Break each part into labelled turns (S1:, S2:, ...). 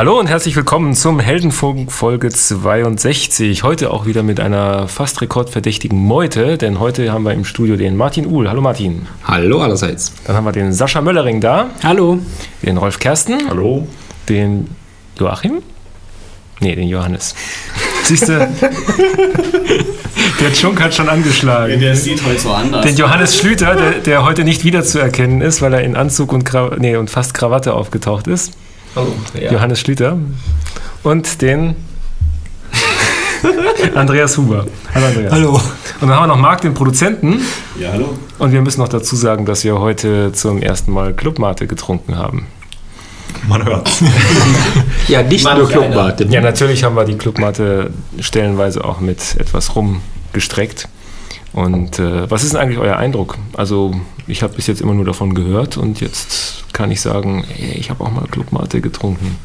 S1: Hallo und herzlich willkommen zum Heldenfunk Folge 62. Heute auch wieder mit einer fast rekordverdächtigen Meute, denn heute haben wir im Studio den Martin Uhl. Hallo Martin.
S2: Hallo allerseits.
S1: Dann haben wir den Sascha Möllering da.
S3: Hallo.
S1: Den Rolf Kersten.
S4: Hallo.
S1: Den Joachim. Nee, den Johannes. Siehst du? der Chunk hat schon angeschlagen.
S2: Der sieht heute so anders.
S1: Den Johannes Schlüter, der, der heute nicht wiederzuerkennen ist, weil er in Anzug und, Kra nee, und fast Krawatte aufgetaucht ist.
S2: Oh, ja.
S1: Johannes Schlüter. Und den Andreas Huber. Hallo Andreas.
S3: Hallo.
S1: Und dann haben wir noch Marc, den Produzenten.
S2: Ja, hallo.
S1: Und wir müssen noch dazu sagen, dass wir heute zum ersten Mal Clubmate getrunken haben.
S4: Man hört's.
S2: Ja, nicht
S3: Manch
S2: nur. Clubmate.
S1: Ja, natürlich haben wir die Clubmate stellenweise auch mit etwas Rum gestreckt. Und äh, was ist denn eigentlich euer Eindruck? Also ich habe bis jetzt immer nur davon gehört und jetzt kann ich sagen, ey, ich habe auch mal Clubmate getrunken.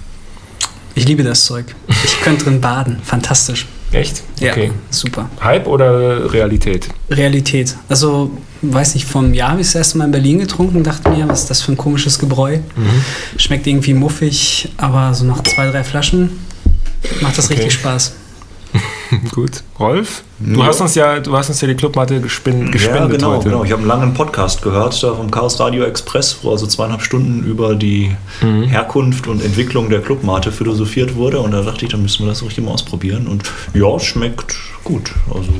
S3: Ich liebe das Zeug. Ich könnte drin baden. Fantastisch.
S1: Echt?
S3: Ja,
S1: Okay.
S3: super.
S1: Hype oder Realität?
S3: Realität. Also, weiß nicht, einem Jahr habe ich das erste Mal in Berlin getrunken, dachte mir, was ist das für ein komisches Gebräu. Schmeckt irgendwie muffig, aber so nach zwei, drei Flaschen macht das
S1: Okay.
S3: richtig Spaß.
S1: Gut. Rolf? Du
S4: Ja.
S1: hast uns ja, du hast uns ja die Clubmatte gespin gespendet
S4: ja, genau,
S1: heute.
S4: genau. Ich habe einen langen Podcast gehört da vom Chaos Radio Express, wo also zweieinhalb Stunden über die
S1: Mhm.
S4: Herkunft und Entwicklung der Clubmate philosophiert wurde. Und da dachte ich, dann müssen wir das richtig mal ausprobieren. Und ja, es schmeckt gut. Also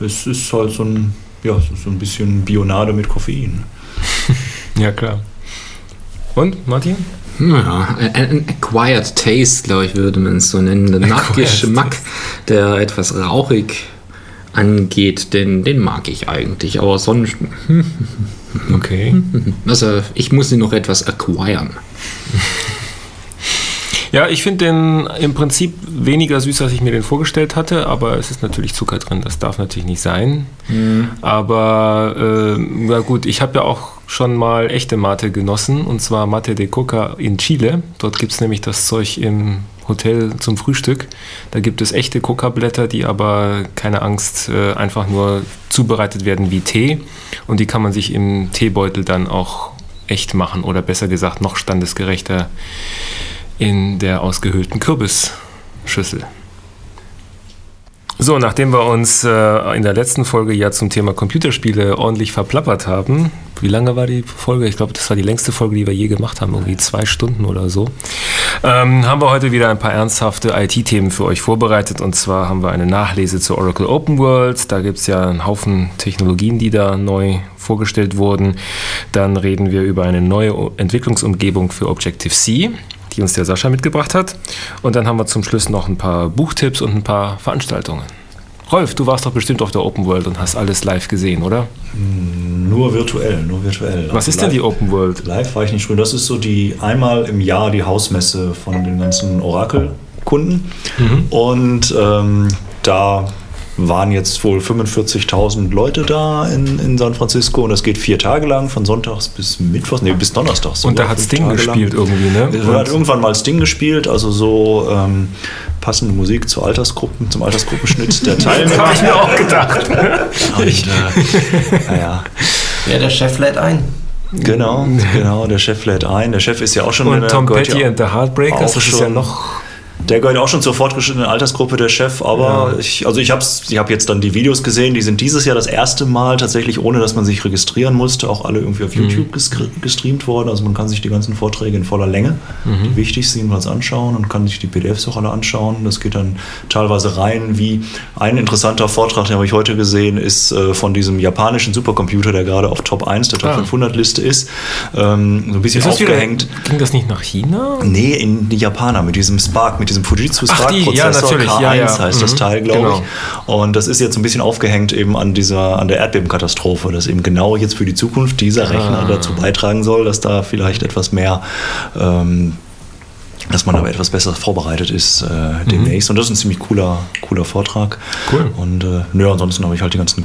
S4: es ist halt so ein, ja, so ein bisschen Bionade mit Koffein.
S1: Ja, klar. Und, Martin?
S2: Ja, ein, Acquired Taste, glaube ich, würde man es so nennen. Der Nachgeschmack, der etwas rauchig angeht, den, den mag ich eigentlich. Aber sonst,
S1: Okay.
S2: also ich muss ihn noch etwas acquiren.
S1: Ja, ich finde den im Prinzip weniger süß, als ich mir den vorgestellt hatte, aber es ist natürlich Zucker drin, das darf natürlich nicht sein. Aber äh, ja gut, ich habe ja auch schon mal echte Mate genossen, und zwar Mate de Coca in Chile. Dort gibt es nämlich das Zeug im Hotel zum Frühstück. Da gibt es echte Coca-Blätter, die aber, keine Angst, äh, einfach nur zubereitet werden wie Tee. Und die kann man sich im Teebeutel dann auch echt machen oder besser gesagt noch standesgerechter in der ausgehöhlten Kürbisschüssel. So, nachdem wir uns äh, in der letzten Folge ja zum Thema Computerspiele ordentlich verplappert haben, wie lange war die Folge? Ich glaube, das war die längste Folge, die wir je gemacht haben, irgendwie zwei Stunden oder so. Ähm, haben wir heute wieder ein paar ernsthafte IT-Themen für euch vorbereitet. Und zwar haben wir eine Nachlese zu Oracle Open World. Da gibt es ja einen Haufen Technologien, die da neu vorgestellt wurden. Dann reden wir über eine neue Entwicklungsumgebung für Objective-C die uns der Sascha mitgebracht hat. Und dann haben wir zum Schluss noch ein paar Buchtipps und ein paar Veranstaltungen. Rolf, du warst doch bestimmt auf der Open World und hast alles live gesehen, oder?
S4: Nur virtuell, nur virtuell.
S1: Was
S4: Also
S1: ist denn die
S4: live-
S1: Open World?
S4: Live war ich nicht drin. Das ist so die einmal im Jahr die Hausmesse von den ganzen Oracle-Kunden. Und ähm, da waren jetzt wohl 45.000 Leute da in, in San Francisco und das geht vier Tage lang, von Sonntags bis Mittwochs, nee, bis Donnerstags.
S1: Und da hat Sting
S4: Tage lang.
S1: gespielt irgendwie, ne?
S4: Er hat irgendwann mal Sting gespielt, also so ähm, passende Musik zu Altersgruppen, zum Altersgruppenschnitt der Teilnehmer.
S1: Habe ich mir auch gedacht.
S4: Und, äh, naja,
S5: Ja, der Chef lädt ein.
S4: genau, genau, der Chef lädt ein. Der Chef ist ja auch schon
S1: Und
S4: der
S1: Tom Petty
S4: ja
S1: and the Heartbreakers,
S4: auch
S1: das ist ja
S4: schon-
S1: noch.
S4: Der gehört auch schon zur fortgeschrittenen Altersgruppe, der Chef, aber ich, also ich habe ich hab jetzt dann die Videos gesehen, die sind dieses Jahr das erste Mal tatsächlich, ohne dass man sich registrieren musste, auch alle irgendwie auf YouTube gestr- gestreamt worden. Also man kann sich die ganzen Vorträge in voller Länge, die wichtig sind, jedenfalls anschauen und kann sich die PDFs auch alle anschauen. Das geht dann teilweise rein, wie ein interessanter Vortrag, den habe ich heute gesehen, ist äh, von diesem japanischen Supercomputer, der gerade auf Top 1 der Top
S1: Ah.
S4: 500 Liste ist, ähm, so ein bisschen
S1: Ist das wieder,
S4: aufgehängt.
S1: ging das nicht nach China?
S4: Nee, in die Japaner mit diesem Spark, mit diesem Fujitsu
S1: Ach, die,
S4: Spark
S1: ja,
S4: Prozessor
S1: natürlich,
S4: K1
S1: ja, ja.
S4: heißt das
S1: Mhm,
S4: Teil, glaube
S1: genau.
S4: ich. Und das ist jetzt ein bisschen aufgehängt eben an dieser an der Erdbebenkatastrophe, dass eben genau jetzt für die Zukunft dieser Rechner
S1: Ah.
S4: dazu beitragen soll, dass da vielleicht etwas mehr ähm, dass man aber etwas besser vorbereitet ist äh, demnächst. Und das ist ein ziemlich cooler, cooler Vortrag.
S1: Mhm. Cool.
S4: Und äh, nö, ansonsten habe ich halt die ganzen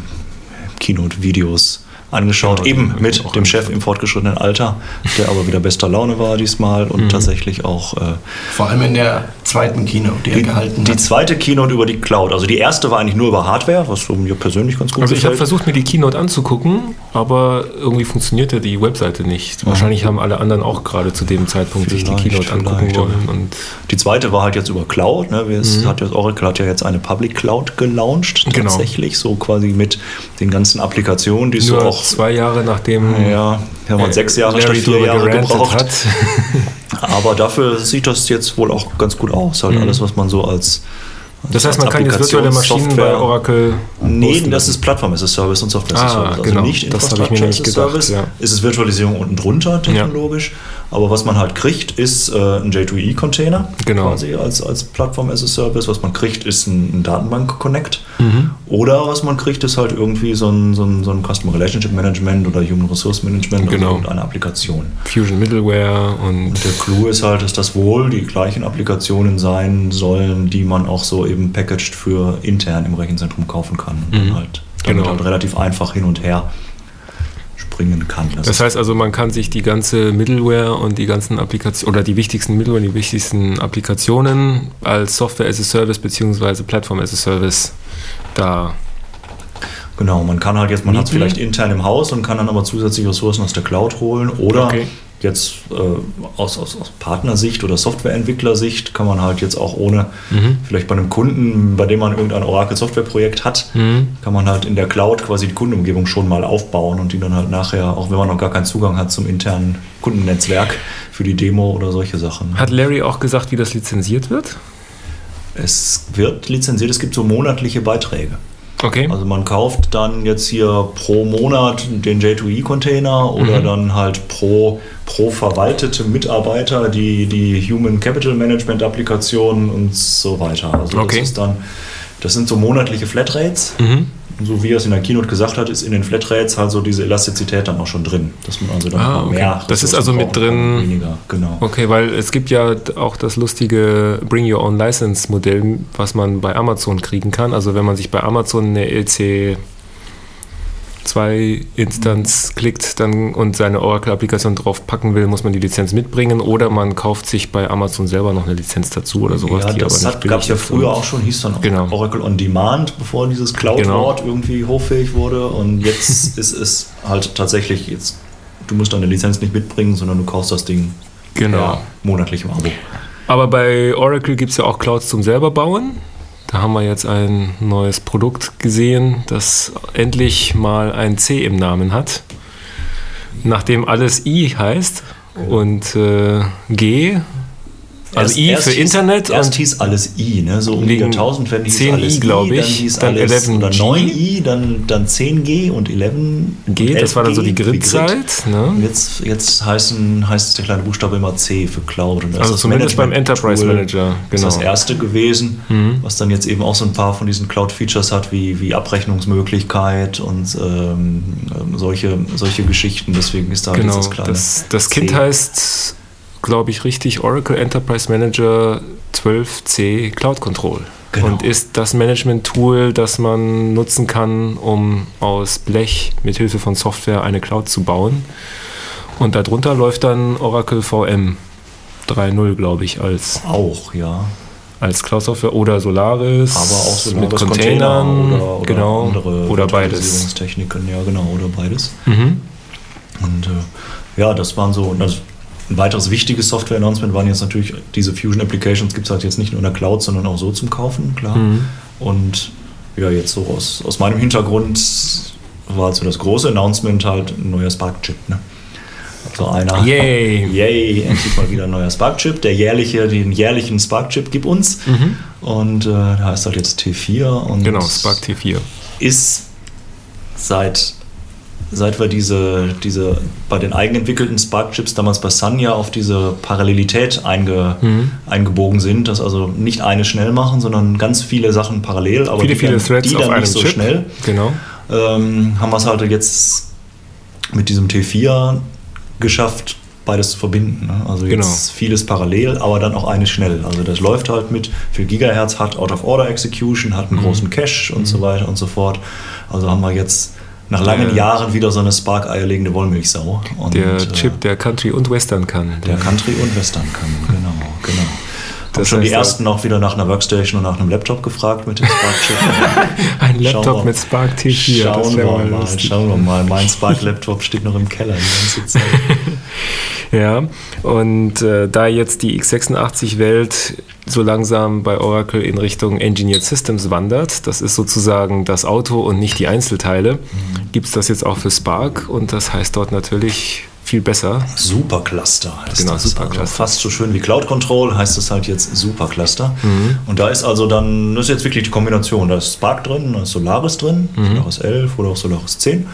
S4: Keynote-Videos angeschaut,
S1: Genau,
S4: eben mit dem Chef im fortgeschrittenen Alter, der aber wieder bester Laune war diesmal und tatsächlich auch äh,
S5: Vor allem in der zweiten Keynote, die,
S4: Die,
S5: er gehalten
S4: die
S5: hat.
S4: zweite Keynote über die Cloud. Also die erste war eigentlich nur über Hardware, was so mir persönlich ganz gut
S1: Also ich habe versucht, mir die Keynote anzugucken, aber irgendwie funktionierte die Webseite nicht. Wahrscheinlich haben alle anderen auch gerade zu dem Zeitpunkt sich die
S4: Vielleicht,
S1: Keynote angucken
S4: vielleicht,
S1: wollen. Und
S4: Die zweite war halt jetzt über Cloud. Ne? Wir- Es hat jetzt, Oracle hat ja jetzt eine Public Cloud gelauncht,
S1: Mhm. Genau.
S4: tatsächlich, so quasi mit den ganzen Applikationen, die es so
S1: nur
S4: auch.
S1: zwei Jahre nachdem
S4: Ja, ja man
S1: äh,
S4: sechs Jahre
S1: Larry
S4: statt vier Jahre gebraucht.
S1: hat.
S4: Aber dafür sieht das jetzt wohl auch ganz gut aus. Halt alles, was man so als.
S1: Mhm. Das heißt, man
S4: als
S1: kann jetzt virtuelle Maschinen bei Oracle.
S4: Nee, das ist Plattform as a Service und Software as a
S1: Ah,
S4: Service. Also
S1: genau.
S4: nicht
S1: Das habe ich mir
S4: Infrastructure
S1: nämlich gedacht,
S4: Service.
S1: ja.
S4: Es ist Virtualisierung unten drunter technologisch. Aber was man halt kriegt, ist äh, ein J2E-Container
S1: Genau.
S4: quasi als, als Plattform as a Service. Was man kriegt, ist ein, ein Datenbank-Connect.
S1: Mhm.
S4: Oder was man kriegt, ist halt irgendwie so ein, so ein, so ein Customer Relationship Management oder Human Resource Management
S1: Genau.
S4: oder irgendeine Applikation.
S1: Fusion Middleware und
S4: Und der Clou ist halt, dass das wohl die gleichen Applikationen sein sollen, die man auch so eben packaged für intern im Rechenzentrum kaufen kann. Und
S1: Mhm.
S4: halt, damit
S1: Genau.
S4: halt relativ einfach hin und her springen kann. Das,
S1: Das heißt also, man kann sich die ganze Middleware und die ganzen Applikationen oder die wichtigsten Middleware, die wichtigsten Applikationen als Software as a Service bzw. Plattform as a Service da.
S4: genau, man kann halt jetzt, man hat es vielleicht intern im Haus und kann dann aber zusätzliche Ressourcen aus der Cloud holen oder
S1: Okay.
S4: Jetzt äh, aus, aus, aus Partnersicht oder Softwareentwicklersicht kann man halt jetzt auch ohne,
S1: Mhm.
S4: vielleicht bei einem Kunden, bei dem man irgendein Oracle-Software-Projekt hat,
S1: Mhm.
S4: kann man halt in der Cloud quasi die Kundenumgebung schon mal aufbauen und die dann halt nachher, auch wenn man noch gar keinen Zugang hat zum internen Kundennetzwerk für die Demo oder solche Sachen.
S1: Hat Larry auch gesagt, wie das lizenziert wird?
S4: Es wird lizenziert, es gibt so monatliche Beiträge.
S1: Okay.
S4: Also man kauft dann jetzt hier pro Monat den J2E-Container oder
S1: Mhm.
S4: dann halt pro, pro verwaltete Mitarbeiter die, die Human Capital Management Applikationen und so weiter. Also
S1: Okay.
S4: das ist dann, das sind so monatliche Flatrates.
S1: Mhm.
S4: So wie er es in der Keynote gesagt hat, ist in den Flatrates halt so diese Elastizität dann auch schon drin. Dass man also dann
S1: Ah, okay.
S4: mehr
S1: Das ist also mit drin-
S4: Weniger, genau.
S1: Okay, weil es gibt ja auch das lustige Bring Your Own License Modell, was man bei Amazon kriegen kann. Also wenn man sich bei Amazon eine LC 2 Instanz klickt dann und seine Oracle-Applikation drauf packen will, muss man die Lizenz mitbringen oder man kauft sich bei Amazon selber noch eine Lizenz dazu oder sowas.
S4: Ja,
S1: die
S4: das gab es ja früher auch schon, hieß dann
S1: Genau.
S4: Oracle On Demand, bevor dieses Cloud-Wort irgendwie hochfähig wurde. Und jetzt ist es halt tatsächlich, jetzt, du musst deine Lizenz nicht mitbringen, sondern du kaufst das Ding
S1: Genau.
S4: monatlich im Abo.
S1: Aber bei Oracle gibt es ja auch Clouds zum selber bauen. Da haben wir jetzt ein neues Produkt gesehen, das endlich mal ein C im Namen hat. Nachdem alles I heißt und äh, G, also
S4: Erst-
S1: I für
S4: hieß,
S1: Internet
S4: Erst hieß alles I, ne? so um die
S1: Wegen
S4: Jahrtausend werden hieß
S1: 10i,
S4: alles I,
S1: glaub
S4: dann
S1: ich,
S4: hieß
S1: dann
S4: alles
S1: 11G.
S4: oder 9i, dann, dann 10G und 11
S1: G, das war dann so die. Gridzeit. Ne?
S4: jetzt, jetzt heißen, heißt der kleine Buchstabe immer C für Cloud. Und das
S1: Also
S4: ist das
S1: zumindest beim. Enterprise Manager,
S4: ist
S1: genau.
S4: das erste gewesen,
S1: Mhm.
S4: was dann jetzt eben auch so ein paar von diesen Cloud-Features hat, wie, wie Abrechnungsmöglichkeit und ähm, solche, solche Geschichten. Deswegen ist da halt
S1: Genau,
S4: dieses kleine.
S1: das, das Kind heißt, glaube ich, richtig Oracle Enterprise Manager 12c Cloud Control.
S4: Genau.
S1: Und ist das Management-Tool, das man nutzen kann, um aus Blech mit Hilfe von Software eine Cloud zu bauen. Und darunter läuft dann Oracle VM 3.0, glaube ich, als,
S4: auch, ja.
S1: als Cloud-Software oder Solaris.
S4: Aber auch so
S1: mit Containern
S4: oder, oder
S1: genau,
S4: andere
S1: oder beides.
S4: Ja genau, oder beides.
S1: Mhm.
S4: Und äh, ja, das waren so. Das, ein weiteres wichtiges Software-Announcement waren jetzt natürlich diese Fusion Applications, gibt es halt jetzt nicht nur in der Cloud, sondern auch so zum Kaufen, klar.
S1: Mhm.
S4: Und ja, jetzt so aus, aus meinem Hintergrund war so das große Announcement halt ein neuer Spark-Chip. Ne? Also einer.
S1: Yay.
S4: Yay, endlich mal wieder ein neuer Spark-Chip. Der jährliche, den jährlichen Spark-Chip gibt uns. Und äh, der heißt halt jetzt T4. Und
S1: Mhm. Genau, Spark T4.
S4: ist seit, seit wir diese, diese bei den eigenentwickelten Spark-Chips damals bei Sun ja auf diese Parallelität einge,
S1: Mhm.
S4: eingebogen sind, dass also nicht eine schnell machen, sondern ganz viele Sachen parallel, aber
S1: Viele,
S4: die
S1: viele
S4: dann,
S1: Threads
S4: die dann nicht so
S1: Chip.
S4: schnell.
S1: Genau.
S4: Ähm, haben wir es halt jetzt mit diesem T4 geschafft, beides zu verbinden. Ne? Also jetzt
S1: Genau.
S4: vieles parallel, aber dann auch eines schnell. Also das läuft halt mit viel Gigahertz, hat Out-of-Order-Execution, hat einen
S1: Mhm.
S4: großen Cache und so weiter und so fort. Also haben wir jetzt nach langen Jahren wieder so eine Spark-eierlegende Wollmilchsau. Und,
S1: Der
S4: äh,
S1: Chip, der Country und Western kann.
S4: der Country und Western kann, genau, genau. Haben schon die ersten auch wieder nach einer Workstation und nach einem Laptop gefragt mit dem Spark-Chip.
S1: Ein Laptop mit Spark T4.
S4: Schauen wir mal, mal schauen wir mal. Mein Spark-Laptop steht noch im Keller die ganze Zeit.
S1: ja, und äh, da jetzt die x86-Welt so langsam bei Oracle in Richtung Engineered Systems wandert, das ist sozusagen das Auto und nicht die Einzelteile, mhm. gibt es das jetzt auch für Spark und das heißt dort natürlich viel besser.
S4: Supercluster
S1: heißt genau, das.
S4: Supercluster. Also fast so schön wie Cloud Control heißt es halt jetzt Supercluster. Mhm. Und da ist also dann, das ist jetzt wirklich die Kombination. Da ist Spark drin, da ist Solaris drin, mhm. Solaris 11 oder auch Solaris 10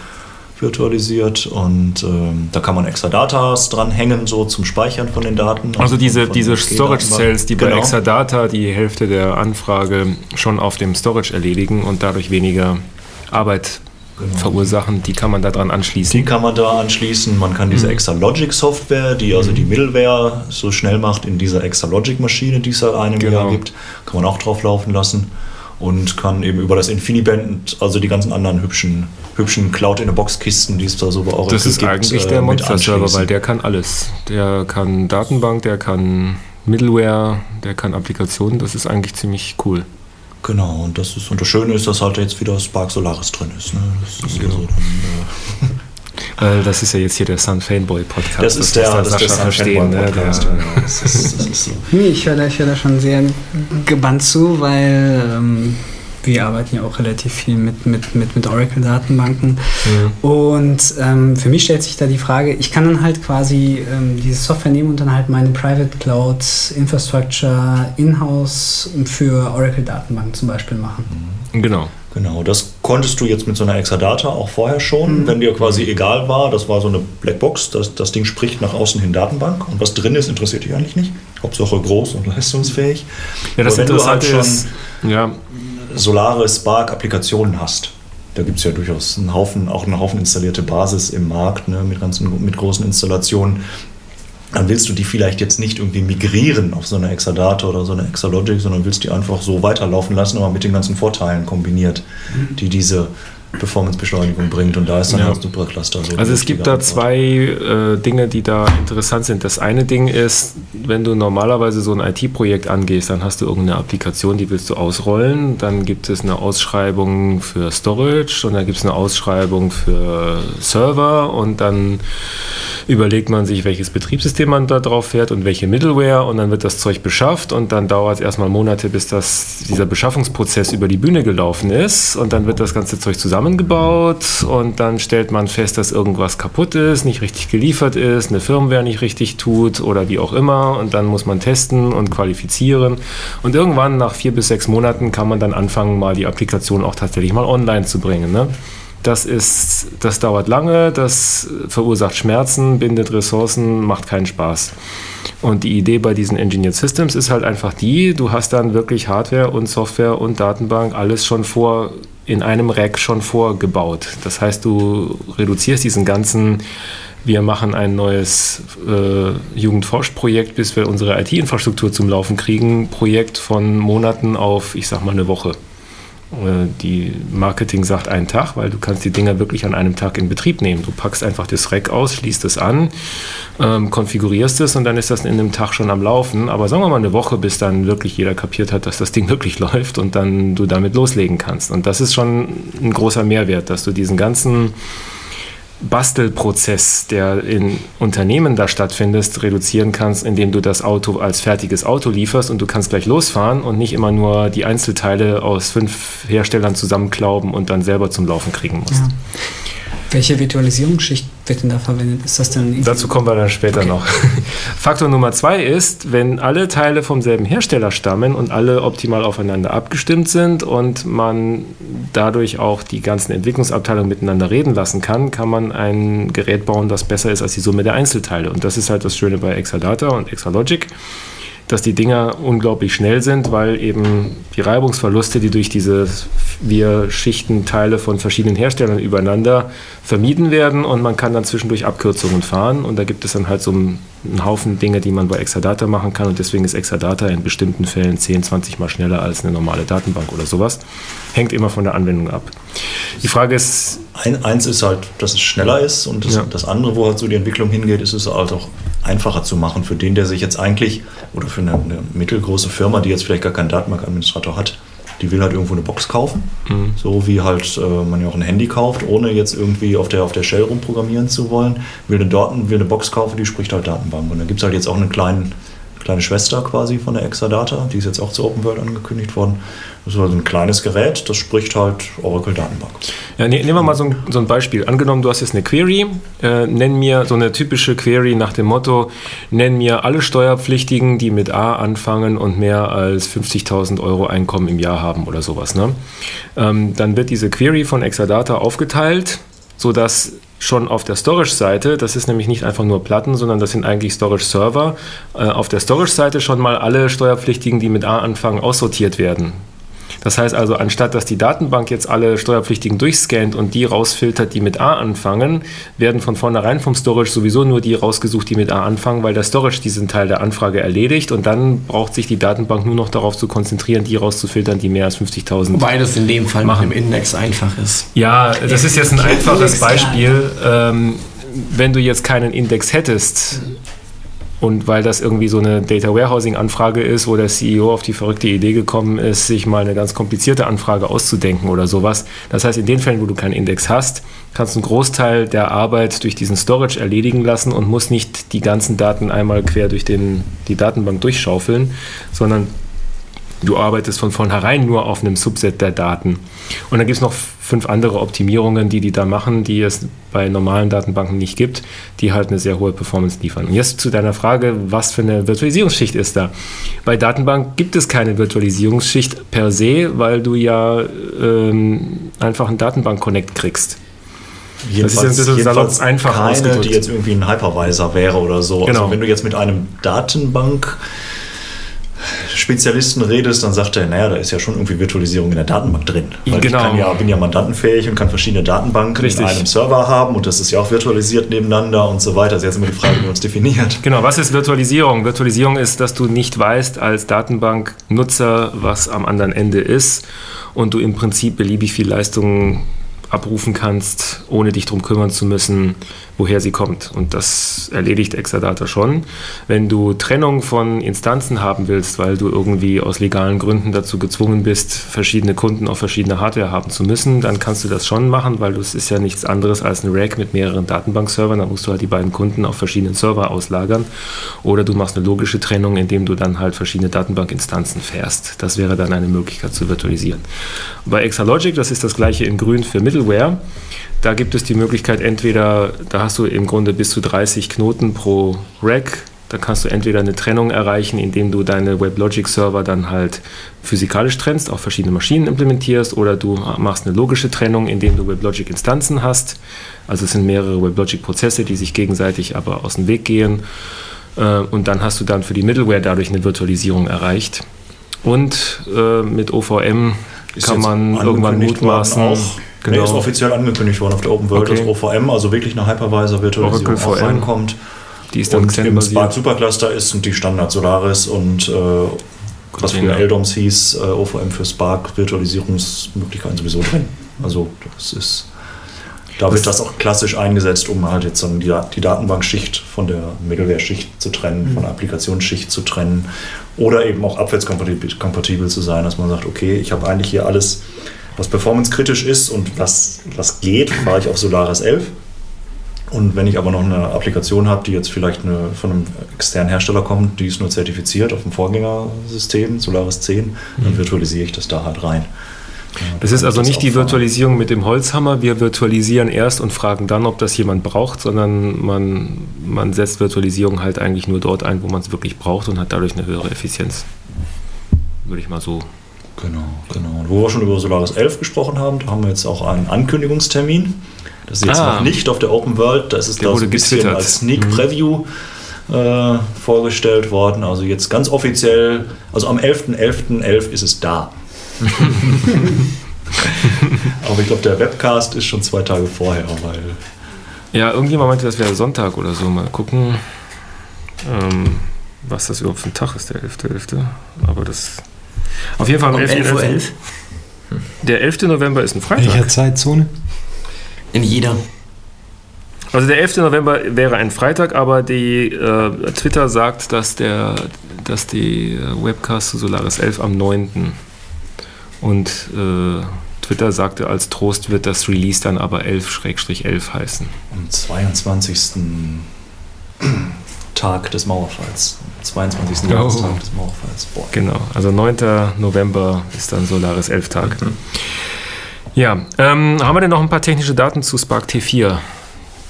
S4: virtualisiert und ähm, da kann man Exadatas dranhängen, so zum Speichern von den Daten.
S1: Also, also diese, diese Storage Cells, die genau. bei Exadata die Hälfte der Anfrage schon auf dem Storage erledigen und dadurch weniger Arbeit genau. verursachen, die kann man da dran anschließen.
S4: Die kann man da anschließen. Man kann diese mhm. Exalogic Software, die also mhm. die Middleware so schnell macht in dieser Exalogic Maschine, die es seit einem genau. Jahr gibt, kann man auch drauf laufen lassen und kann eben über das InfiniBand, also die ganzen anderen hübschen, hübschen Cloud-in-a-Box-Kisten, die es da so bei
S1: Oracle Das ist gibt, eigentlich der äh, Monster-Server, weil der kann alles. Der kann Datenbank, der kann Middleware, der kann Applikationen, das ist eigentlich ziemlich cool.
S4: Genau, und das ist und das Schöne ist, dass halt jetzt wieder Spark Solaris drin ist. Ne? Das ist genau. so dann,
S1: äh Weil das ist ja jetzt hier der Sun Fanboy Podcast.
S4: Das ist der, das, das der Sun Fanboy
S3: ne? Podcast. Ja, das ist, das ist so. Ich höre da, hör da schon sehr gebannt zu, weil ähm, wir arbeiten ja auch relativ viel mit, mit, mit, mit Oracle-Datenbanken. Ja. Und ähm, für mich stellt sich da die Frage, ich kann dann halt quasi ähm, diese Software nehmen und dann halt meine Private Cloud Infrastructure in-house für Oracle-Datenbanken zum Beispiel machen.
S1: Genau.
S4: Genau, das konntest du jetzt mit so einer Exadata auch vorher schon, mhm. wenn dir quasi egal war, das war so eine Blackbox, das, das Ding spricht nach außen hin Datenbank und was drin ist, interessiert dich eigentlich nicht. Hauptsache groß und leistungsfähig.
S1: Ja, das Interessante halt ist, ja.
S4: Solaris Spark Applikationen hast, da gibt es ja durchaus einen Haufen, auch einen Haufen installierte Basis im Markt ne, mit, ganzen, mit großen Installationen dann willst du die vielleicht jetzt nicht irgendwie migrieren auf so eine Exadata oder so eine Exalogic, sondern willst die einfach so weiterlaufen lassen, aber mit den ganzen Vorteilen kombiniert, mhm. die diese Performance-Beschleunigung bringt. Und da ist dann ja. das Supercluster
S1: so. Also es gibt da zwei äh, Dinge, die da interessant sind. Das eine Ding ist, wenn du normalerweise so ein IT-Projekt angehst, dann hast du irgendeine Applikation, die willst du ausrollen. Dann gibt es eine Ausschreibung für Storage und dann gibt es eine Ausschreibung für Server und dann überlegt man sich, welches Betriebssystem man da drauf fährt und welche Middleware und dann wird das Zeug beschafft und dann dauert es erstmal Monate, bis das, dieser Beschaffungsprozess über die Bühne gelaufen ist und dann wird das ganze Zeug zusammengebaut und dann stellt man fest, dass irgendwas kaputt ist, nicht richtig geliefert ist, eine Firmware nicht richtig tut oder wie auch immer und dann muss man testen und qualifizieren und irgendwann nach vier bis sechs Monaten kann man dann anfangen, mal die Applikation auch tatsächlich mal online zu bringen. Ne? Das, ist, das dauert lange, das verursacht Schmerzen, bindet Ressourcen, macht keinen Spaß. Und die Idee bei diesen Engineered Systems ist halt einfach die, du hast dann wirklich Hardware und Software und Datenbank alles schon vor in einem Rack schon vorgebaut. Das heißt, du reduzierst diesen ganzen wir machen ein neues äh, Jugendforschprojekt, bis wir unsere IT-Infrastruktur zum Laufen kriegen, Projekt von Monaten auf, ich sag mal, eine Woche. Äh, die Marketing sagt einen Tag, weil du kannst die Dinger wirklich an einem Tag in Betrieb nehmen. Du packst einfach das Rack aus, schließt es an, ähm, konfigurierst es und dann ist das in einem Tag schon am Laufen. Aber sagen wir mal eine Woche, bis dann wirklich jeder kapiert hat, dass das Ding wirklich läuft und dann du damit loslegen kannst. Und das ist schon ein großer Mehrwert, dass du diesen ganzen Bastelprozess, der in Unternehmen da stattfindet, reduzieren kannst, indem du das Auto als fertiges Auto lieferst und du kannst gleich losfahren und nicht immer nur die Einzelteile aus fünf Herstellern zusammenklauben und dann selber zum Laufen kriegen musst. Ja.
S3: Welche Virtualisierungsschicht wird denn da verwendet? Ist das denn
S1: Dazu kommen wir dann später okay. noch. Faktor Nummer zwei ist, wenn alle Teile vom selben Hersteller stammen und alle optimal aufeinander abgestimmt sind und man dadurch auch die ganzen Entwicklungsabteilungen miteinander reden lassen kann, kann man ein Gerät bauen, das besser ist als die Summe der Einzelteile. Und das ist halt das Schöne bei Exadata und Exalogic dass die Dinger unglaublich schnell sind, weil eben die Reibungsverluste, die durch diese wir Schichten, Teile von verschiedenen Herstellern übereinander vermieden werden und man kann dann zwischendurch Abkürzungen fahren und da gibt es dann halt so einen, einen Haufen Dinge, die man bei Exadata machen kann und deswegen ist Exadata in bestimmten Fällen 10, 20 mal schneller als eine normale Datenbank oder sowas. Hängt immer von der Anwendung ab. Die Frage ist...
S4: Ein, eins ist halt, dass es schneller ist und das, ja. das andere, wo halt so die Entwicklung hingeht, ist es halt auch einfacher zu machen für den, der sich jetzt eigentlich oder für eine, eine mittelgroße Firma, die jetzt vielleicht gar keinen Datenbankadministrator hat, die will halt irgendwo eine Box kaufen, mhm. so wie halt äh, man ja auch ein Handy kauft, ohne jetzt irgendwie auf der, auf der Shell rumprogrammieren zu wollen. Will eine, Daten, will eine Box kaufen, die spricht halt Datenbank. Und da gibt es halt jetzt auch einen kleinen kleine Schwester quasi von der Exadata, die ist jetzt auch zu Open World angekündigt worden. Das ist also ein kleines Gerät, das spricht halt Oracle Datenbank.
S1: Ja, ne, nehmen wir mal so ein, so ein, Beispiel. Angenommen, du hast jetzt eine Query, äh, nenn mir so eine typische Query nach dem Motto, nenn mir alle Steuerpflichtigen, die mit A anfangen und mehr als 50.000 Euro Einkommen im Jahr haben oder sowas. Ne? Ähm, dann wird diese Query von Exadata aufgeteilt, sodass schon auf der Storage-Seite, das ist nämlich nicht einfach nur Platten, sondern das sind eigentlich Storage-Server, äh, auf der Storage-Seite schon mal alle Steuerpflichtigen, die mit A anfangen, aussortiert werden. Das heißt also, anstatt dass die Datenbank jetzt alle Steuerpflichtigen durchscannt und die rausfiltert, die mit A anfangen, werden von vornherein vom Storage sowieso nur die rausgesucht, die mit A anfangen, weil der Storage diesen Teil der Anfrage erledigt und dann braucht sich die Datenbank nur noch darauf zu konzentrieren, die rauszufiltern, die mehr als 50.000
S5: Wobei das in dem Fall machen. im Index einfach ist.
S1: Ja, das ist jetzt ein einfaches Beispiel. Ähm, wenn du jetzt keinen Index hättest, und weil das irgendwie so eine Data Warehousing-Anfrage ist, wo der CEO auf die verrückte Idee gekommen ist, sich mal eine ganz komplizierte Anfrage auszudenken oder sowas. Das heißt, in den Fällen, wo du keinen Index hast, kannst du einen Großteil der Arbeit durch diesen Storage erledigen lassen und musst nicht die ganzen Daten einmal quer durch den, die Datenbank durchschaufeln, sondern Du arbeitest von vornherein nur auf einem Subset der Daten. Und dann gibt es noch fünf andere Optimierungen, die die da machen, die es bei normalen Datenbanken nicht gibt, die halt eine sehr hohe Performance liefern. Und jetzt zu deiner Frage, was für eine Virtualisierungsschicht ist da? Bei Datenbank gibt es keine Virtualisierungsschicht per se, weil du ja ähm, einfach einen Datenbank-Connect kriegst.
S4: Jedenfalls, das ist ein bisschen einfach keine, ausgedrückt. die jetzt irgendwie ein Hypervisor wäre oder so. Also genau. Also wenn du jetzt mit einem Datenbank Spezialisten redest, dann sagt er, naja, da ist ja schon irgendwie Virtualisierung in der Datenbank drin. Weil genau. ich ja, bin ja mandantenfähig und kann verschiedene Datenbanken Richtig. in einem Server haben und das ist ja auch virtualisiert nebeneinander und so weiter. Das ist jetzt immer die Frage, wie man es definiert.
S1: Genau, was ist Virtualisierung? Virtualisierung ist, dass du nicht weißt als Datenbanknutzer, was am anderen Ende ist und du im Prinzip beliebig viel Leistung abrufen kannst, ohne dich darum kümmern zu müssen, woher sie kommt. Und das erledigt Exadata schon. Wenn du Trennung von Instanzen haben willst, weil du irgendwie aus legalen Gründen dazu gezwungen bist, verschiedene Kunden auf verschiedene Hardware haben zu müssen, dann kannst du das schon machen, weil es ist ja nichts anderes als ein Rack mit mehreren Datenbankservern. Da musst du halt die beiden Kunden auf verschiedenen Server auslagern. Oder du machst eine logische Trennung, indem du dann halt verschiedene Datenbankinstanzen fährst. Das wäre dann eine Möglichkeit zu virtualisieren. Bei Exalogic, das ist das gleiche in grün für Middleware. Da gibt es die Möglichkeit, entweder, da hast du im Grunde bis zu 30 Knoten pro Rack. Da kannst du entweder eine Trennung erreichen, indem du deine WebLogic-Server dann halt physikalisch trennst, auf verschiedene Maschinen implementierst, oder du machst eine logische Trennung, indem du WebLogic-Instanzen hast. Also es sind mehrere WebLogic-Prozesse, die sich gegenseitig aber aus dem Weg gehen. Äh, und dann hast du dann für die Middleware dadurch eine Virtualisierung erreicht. Und äh, mit OVM Ist kann man irgendwann mutmaßen. Auch
S4: Genau. Nee, ist offiziell angekündigt worden auf der Open World, okay. dass OVM, also wirklich eine Hypervisor-Virtualisierung auch reinkommt.
S1: Die ist dann und
S4: im Spark Supercluster ist und die Standard Solaris und äh, was früher LDOMs hieß, äh, OVM für Spark Virtualisierungsmöglichkeiten sowieso drin. Also das ist da wird das auch klassisch eingesetzt, um halt jetzt dann die, die Datenbankschicht von der Middleware-Schicht zu trennen, mhm. von der Applikationsschicht zu trennen oder eben auch abwärtskompatibel zu sein, dass man sagt, okay, ich habe eigentlich hier alles was performancekritisch ist und was, was geht, fahre ich auf Solaris 11. Und wenn ich aber noch eine Applikation habe, die jetzt vielleicht eine, von einem externen Hersteller kommt, die ist nur zertifiziert auf dem Vorgängersystem, Solaris 10, dann mhm. virtualisiere ich das da halt rein.
S1: das ist also nicht die Virtualisierung mit dem Holzhammer. Wir virtualisieren erst und fragen dann, ob das jemand braucht, sondern man, man setzt Virtualisierung halt eigentlich nur dort ein, wo man es wirklich braucht und hat dadurch eine höhere Effizienz. Würde ich mal so
S4: Genau, genau. Und wo wir schon über Solaris 11 gesprochen haben, da haben wir jetzt auch einen Ankündigungstermin. Das ist jetzt ah, noch nicht auf der Open World, da ist es da so ein bisschen getwittert. als Sneak mhm. Preview äh, vorgestellt worden. Also jetzt ganz offiziell, also am 11.11.11 .11. .11. ist es da. Aber ich glaube, der Webcast ist schon zwei Tage vorher, weil.
S1: Ja, irgendjemand meinte, das wäre Sonntag oder so. Mal gucken, ähm, was das überhaupt für ein Tag ist, der 11.11. Aber das. Auf jeden Fall am
S5: Um
S1: 11.11.
S5: 11.11 Uhr. 11.
S1: Der 11. November ist ein
S6: Welcher
S1: Freitag.
S6: Zeitzone?
S5: In jeder.
S1: Also der 11. November wäre ein Freitag, aber die äh, Twitter sagt, dass, der, dass die äh, Webcast zu Solaris 11 am 9. Und äh, Twitter sagte, als Trost wird das Release dann aber 11-11 heißen.
S4: am 22. Tag des Mauerfalls. Am 22.
S1: Oh.
S4: Jahrestag des Mauerfalls. Boah.
S1: Genau, also 9. November ist dann Solaris 11 Tag. Ja, ähm, haben wir denn noch ein paar technische Daten zu Spark T4?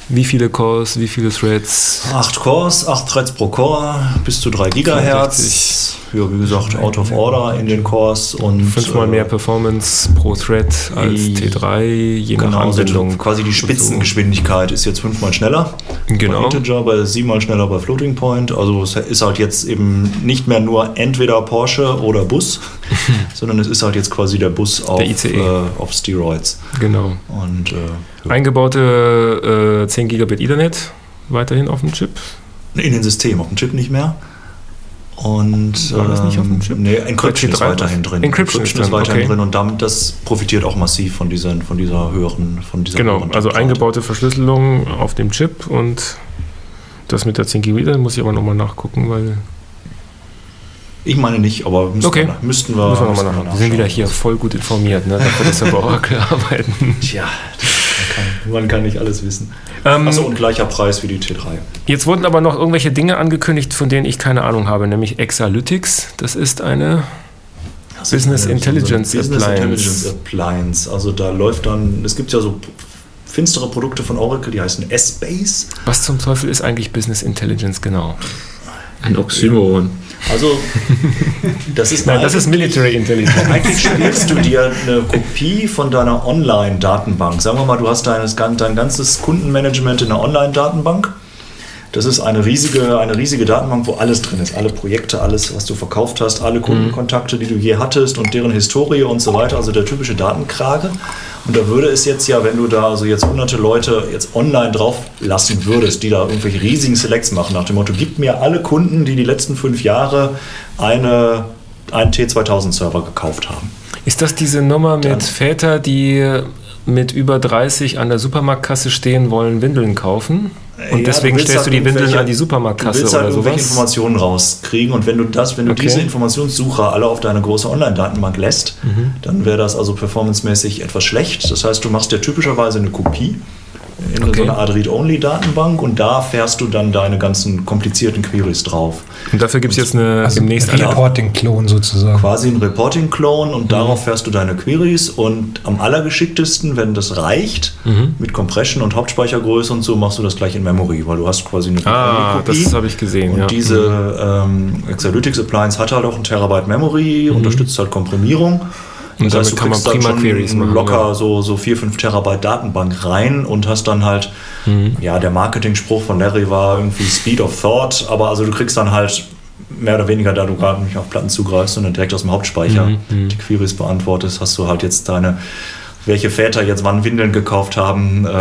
S1: Wie viele Cores, wie viele Threads?
S4: 8 Cores, 8 Threads pro Core, bis zu 3 Gigahertz. Ja, wie gesagt, out of order in den Cores und.
S1: Fünfmal
S4: äh,
S1: mehr Performance pro Thread als
S4: i-
S1: T3, je nach
S4: Genau, also
S1: Anwendung.
S4: quasi die Spitzengeschwindigkeit ist jetzt fünfmal schneller.
S1: Genau.
S4: Bei Integer, bei siebenmal schneller bei Floating Point. Also es ist halt jetzt eben nicht mehr nur entweder Porsche oder Bus, sondern es ist halt jetzt quasi der Bus auf,
S1: Der ICE.
S4: äh, auf Steroids.
S1: Genau.
S4: Und äh,
S1: Eingebaute äh, 10 Gigabit Ethernet weiterhin auf dem Chip.
S4: in den Systemen, auf dem Chip nicht mehr. Und
S1: War das nicht auf dem
S4: ähm,
S1: Chip?
S4: Nee, Encryption ist
S1: T3
S4: weiterhin drin.
S1: Encryption ist drin,
S4: weiterhin
S1: okay.
S4: drin und damit das profitiert auch massiv von dieser, von dieser höheren, von dieser
S1: Genau, also eingebaute Verschlüsselung auf dem Chip und das mit der 10 Gigabit muss ich aber nochmal nachgucken, weil
S4: Ich meine nicht, aber müssten
S1: Okay.
S4: wir, müssten wir,
S1: müssen wir
S4: müssten
S1: nachschauen. Wir sind wieder hier voll gut informiert, ne? dafür, dass wir bei Oracle arbeiten.
S4: Tja, man kann, man kann nicht alles wissen.
S1: Ähm,
S4: Achso, und gleicher Preis wie die T3.
S1: Jetzt wurden aber noch irgendwelche Dinge angekündigt, von denen ich keine Ahnung habe, nämlich Exalytics. Das ist eine
S4: Das
S1: Business
S4: ist eine-
S1: Intelligence
S4: Business
S1: Appliance.
S4: Intelligence Appliance. Also da läuft dann, es gibt ja so finstere Produkte von Oracle, die heißen S-Base.
S1: Was zum Teufel ist eigentlich Business Intelligence genau?
S2: Ein Oxymoron.
S4: Also das ist
S1: Nein, das ist Military Intelligence.
S4: Eigentlich spielst du dir eine Kopie von deiner Online-Datenbank. Sagen wir mal, du hast deines, dein ganzes Kundenmanagement in einer Online-Datenbank. Das ist eine riesige, eine riesige Datenbank, wo alles drin ist. Alle Projekte, alles, was du verkauft hast, alle Kundenkontakte, die du je hattest und deren Historie und so weiter. Also der typische Datenkrage. Und da würde es jetzt ja, wenn du da also jetzt hunderte Leute jetzt online drauf lassen würdest, die da irgendwelche riesigen Selects machen, nach dem Motto, gib mir alle Kunden, die die letzten fünf Jahre eine, einen T2000-Server gekauft haben.
S1: Ist das diese Nummer mit
S4: Dann-
S1: Väter, die mit über 30 an der Supermarktkasse stehen wollen, Windeln kaufen? Und
S4: Ja,
S1: deswegen stellst du
S4: halt
S1: die Windeln an die
S4: Du
S1: Supermarktkasse
S4: willst halt
S1: oder
S4: irgendwelche
S1: sowas?
S4: Informationen rauskriegen und wenn du das, wenn du
S1: Okay.
S4: diese Informationssucher alle auf deine große Online-Datenbank lässt,
S1: Mhm.
S4: dann wäre das also performancemäßig etwas schlecht. Das heißt, du machst dir typischerweise eine Kopie in
S1: Okay.
S4: so eine Art Read-Only-Datenbank und da fährst du dann deine ganzen komplizierten Queries drauf.
S1: Und dafür gibt es jetzt eine
S6: Also
S1: demnächst
S6: ein
S1: eine.
S6: Reporting-Klon sozusagen.
S4: Quasi ein Reporting-Clone
S1: Mhm.
S4: und darauf fährst du deine Queries und am allergeschicktesten, wenn das reicht,
S1: Mhm.
S4: mit Compression und Hauptspeichergröße und so, machst du das gleich in Memory, weil du hast quasi eine
S1: Ah,
S4: Read-Only-Kopie.
S1: das habe ich gesehen.
S4: Und
S1: ja.
S4: diese ähm, Exalytics Appliance hat halt auch ein Terabyte Memory, unterstützt halt Komprimierung.
S1: Mhm. Und damit kann man
S4: kriegst dann
S1: prima
S4: schon
S1: Queries machen,
S4: Locker
S1: ja.
S4: so, so 4, 5 Terabyte Datenbank rein und hast dann halt,
S1: Mhm.
S4: ja, der Marketing-Spruch von Larry war irgendwie Speed of Thought, aber also du kriegst dann halt mehr oder weniger, da du gerade nicht auf Platten zugreifst, sondern direkt aus dem Hauptspeicher
S1: Mhm,
S4: die Queries beantwortest, hast du halt jetzt deine, welche Väter jetzt wann Windeln gekauft haben, äh,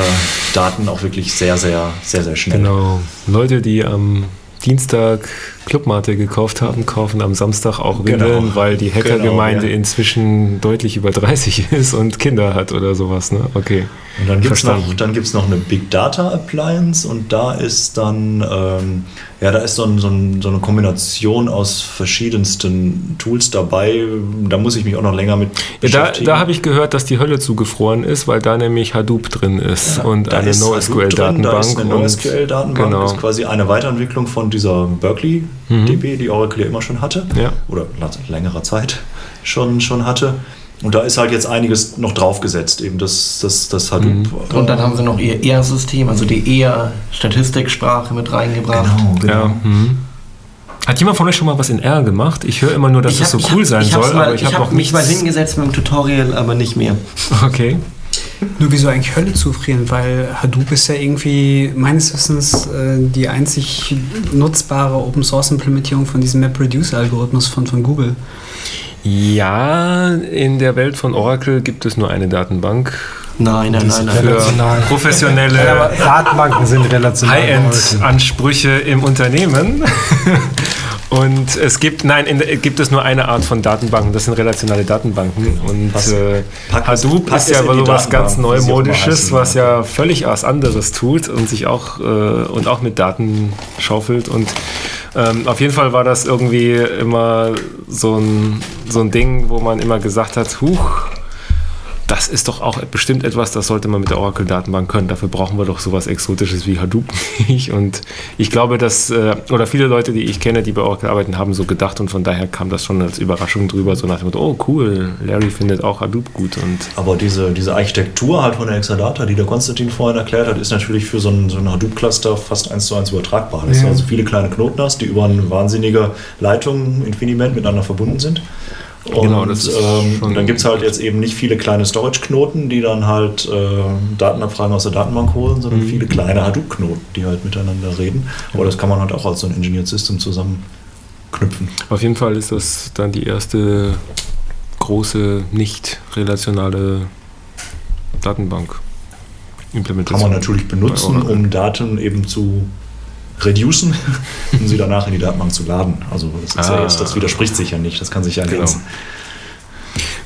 S4: Daten auch wirklich sehr, sehr, sehr, sehr schnell.
S1: Genau. Leute, die am Dienstag Clubmate gekauft haben, kaufen am Samstag auch Windeln,
S4: Genau.
S1: weil die Hackergemeinde
S4: Genau, ja.
S1: inzwischen deutlich über 30 ist und Kinder hat oder sowas. Ne? Okay.
S4: Und dann gibt es noch, dann gibt's noch eine Big Data Appliance und da ist dann, ähm, ja, da ist so, ein, so, ein, so eine Kombination aus verschiedensten Tools dabei. Da muss ich mich auch noch länger mit
S1: Ja, da
S4: beschäftigen.
S1: da habe ich gehört, dass die Hölle zugefroren ist, weil da nämlich Hadoop drin ist und
S4: Da
S1: eine
S4: drin, Da
S1: NoSQL-Datenbank.
S4: ist eine
S1: und-
S4: NoSQL-Datenbank,
S1: Genau.
S4: ist quasi eine Weiterentwicklung von dieser Berkeley DB, die Oracle ja immer schon hatte.
S1: Ja.
S4: Oder längerer Zeit schon, schon hatte. Und da ist halt jetzt einiges noch draufgesetzt, eben das, das, das Hadoop.
S1: Mhm.
S5: Und dann haben sie noch ihr ER-System, also die ER-Statistiksprache mit reingebracht.
S4: Genau, genau.
S1: Ja. Mhm. Hat jemand von euch schon mal was in R gemacht? Ich höre immer nur, dass
S5: Ich
S1: das so
S5: hab-
S1: cool
S5: hab-
S1: sein soll,
S5: mal,
S1: aber ich,
S5: ich
S1: habe
S5: hab
S1: noch
S5: mich
S1: nichts.
S5: mal hingesetzt mit dem Tutorial, aber nicht mehr.
S1: Okay.
S3: Nur wieso eigentlich Hölle zufrieren? Weil Hadoop ist ja irgendwie meines Wissens äh, die einzig nutzbare Open Source Implementierung von diesem MapReduce Algorithmus von, von Google.
S1: Ja, in der Welt von Oracle gibt es nur eine Datenbank.
S5: Nein, nein, nein, nein.
S1: Für
S6: Relational.
S1: professionelle
S6: Datenbanken sind relational.
S1: High-End-Ansprüche im Unternehmen. Und es gibt, nein, in, gibt es nur eine Art von Datenbanken, das sind relationale Datenbanken. Und
S4: Pass-
S1: äh, Hadoop ist ja
S4: in die
S1: sowas ganz Neumodisches, was
S4: ja.
S1: ja völlig was anderes tut und sich auch, äh, und auch mit Daten schaufelt. Und ähm, auf jeden Fall war das irgendwie immer so ein, so ein Ding, wo man immer gesagt hat, huch, das ist doch auch bestimmt etwas, das sollte man mit der Oracle-Datenbank können. Dafür brauchen wir doch sowas Exotisches wie Hadoop nicht. Und ich glaube, dass, äh, oder viele Leute, die ich kenne, die bei Oracle arbeiten, haben so gedacht und von daher kam das schon als Überraschung drüber, so nach dem Motto, oh cool, Larry findet auch Hadoop gut. Und
S4: Aber diese, diese Architektur halt von der Exadata, die der Konstantin vorhin erklärt hat, ist natürlich für so ein, so ein Hadoop-Cluster fast eins zu eins übertragbar. Dass
S3: Ja.
S4: du also viele kleine Knoten hast, die über eine wahnsinnige Leitung, Infiniment miteinander verbunden sind. Und
S1: Genau, das ist
S4: ähm, dann gibt es halt jetzt eben nicht viele kleine Storage-Knoten, die dann halt äh, Datenabfragen aus der Datenbank holen, sondern
S1: Mhm.
S4: viele kleine Hadoop-Knoten, die halt miteinander reden. Aber das kann man halt auch als so ein Engineered System zusammenknüpfen.
S1: auf jeden Fall ist das dann die erste große, nicht relationale Datenbank.
S4: Kann
S1: Implementation.
S4: man natürlich benutzen, um Daten eben zu reducen, um sie danach in die Datenbank zu laden. Also das, ist ja
S1: Ah.
S4: jetzt, das widerspricht sich ja nicht, das kann sich ja
S1: Genau.
S4: ergänzen.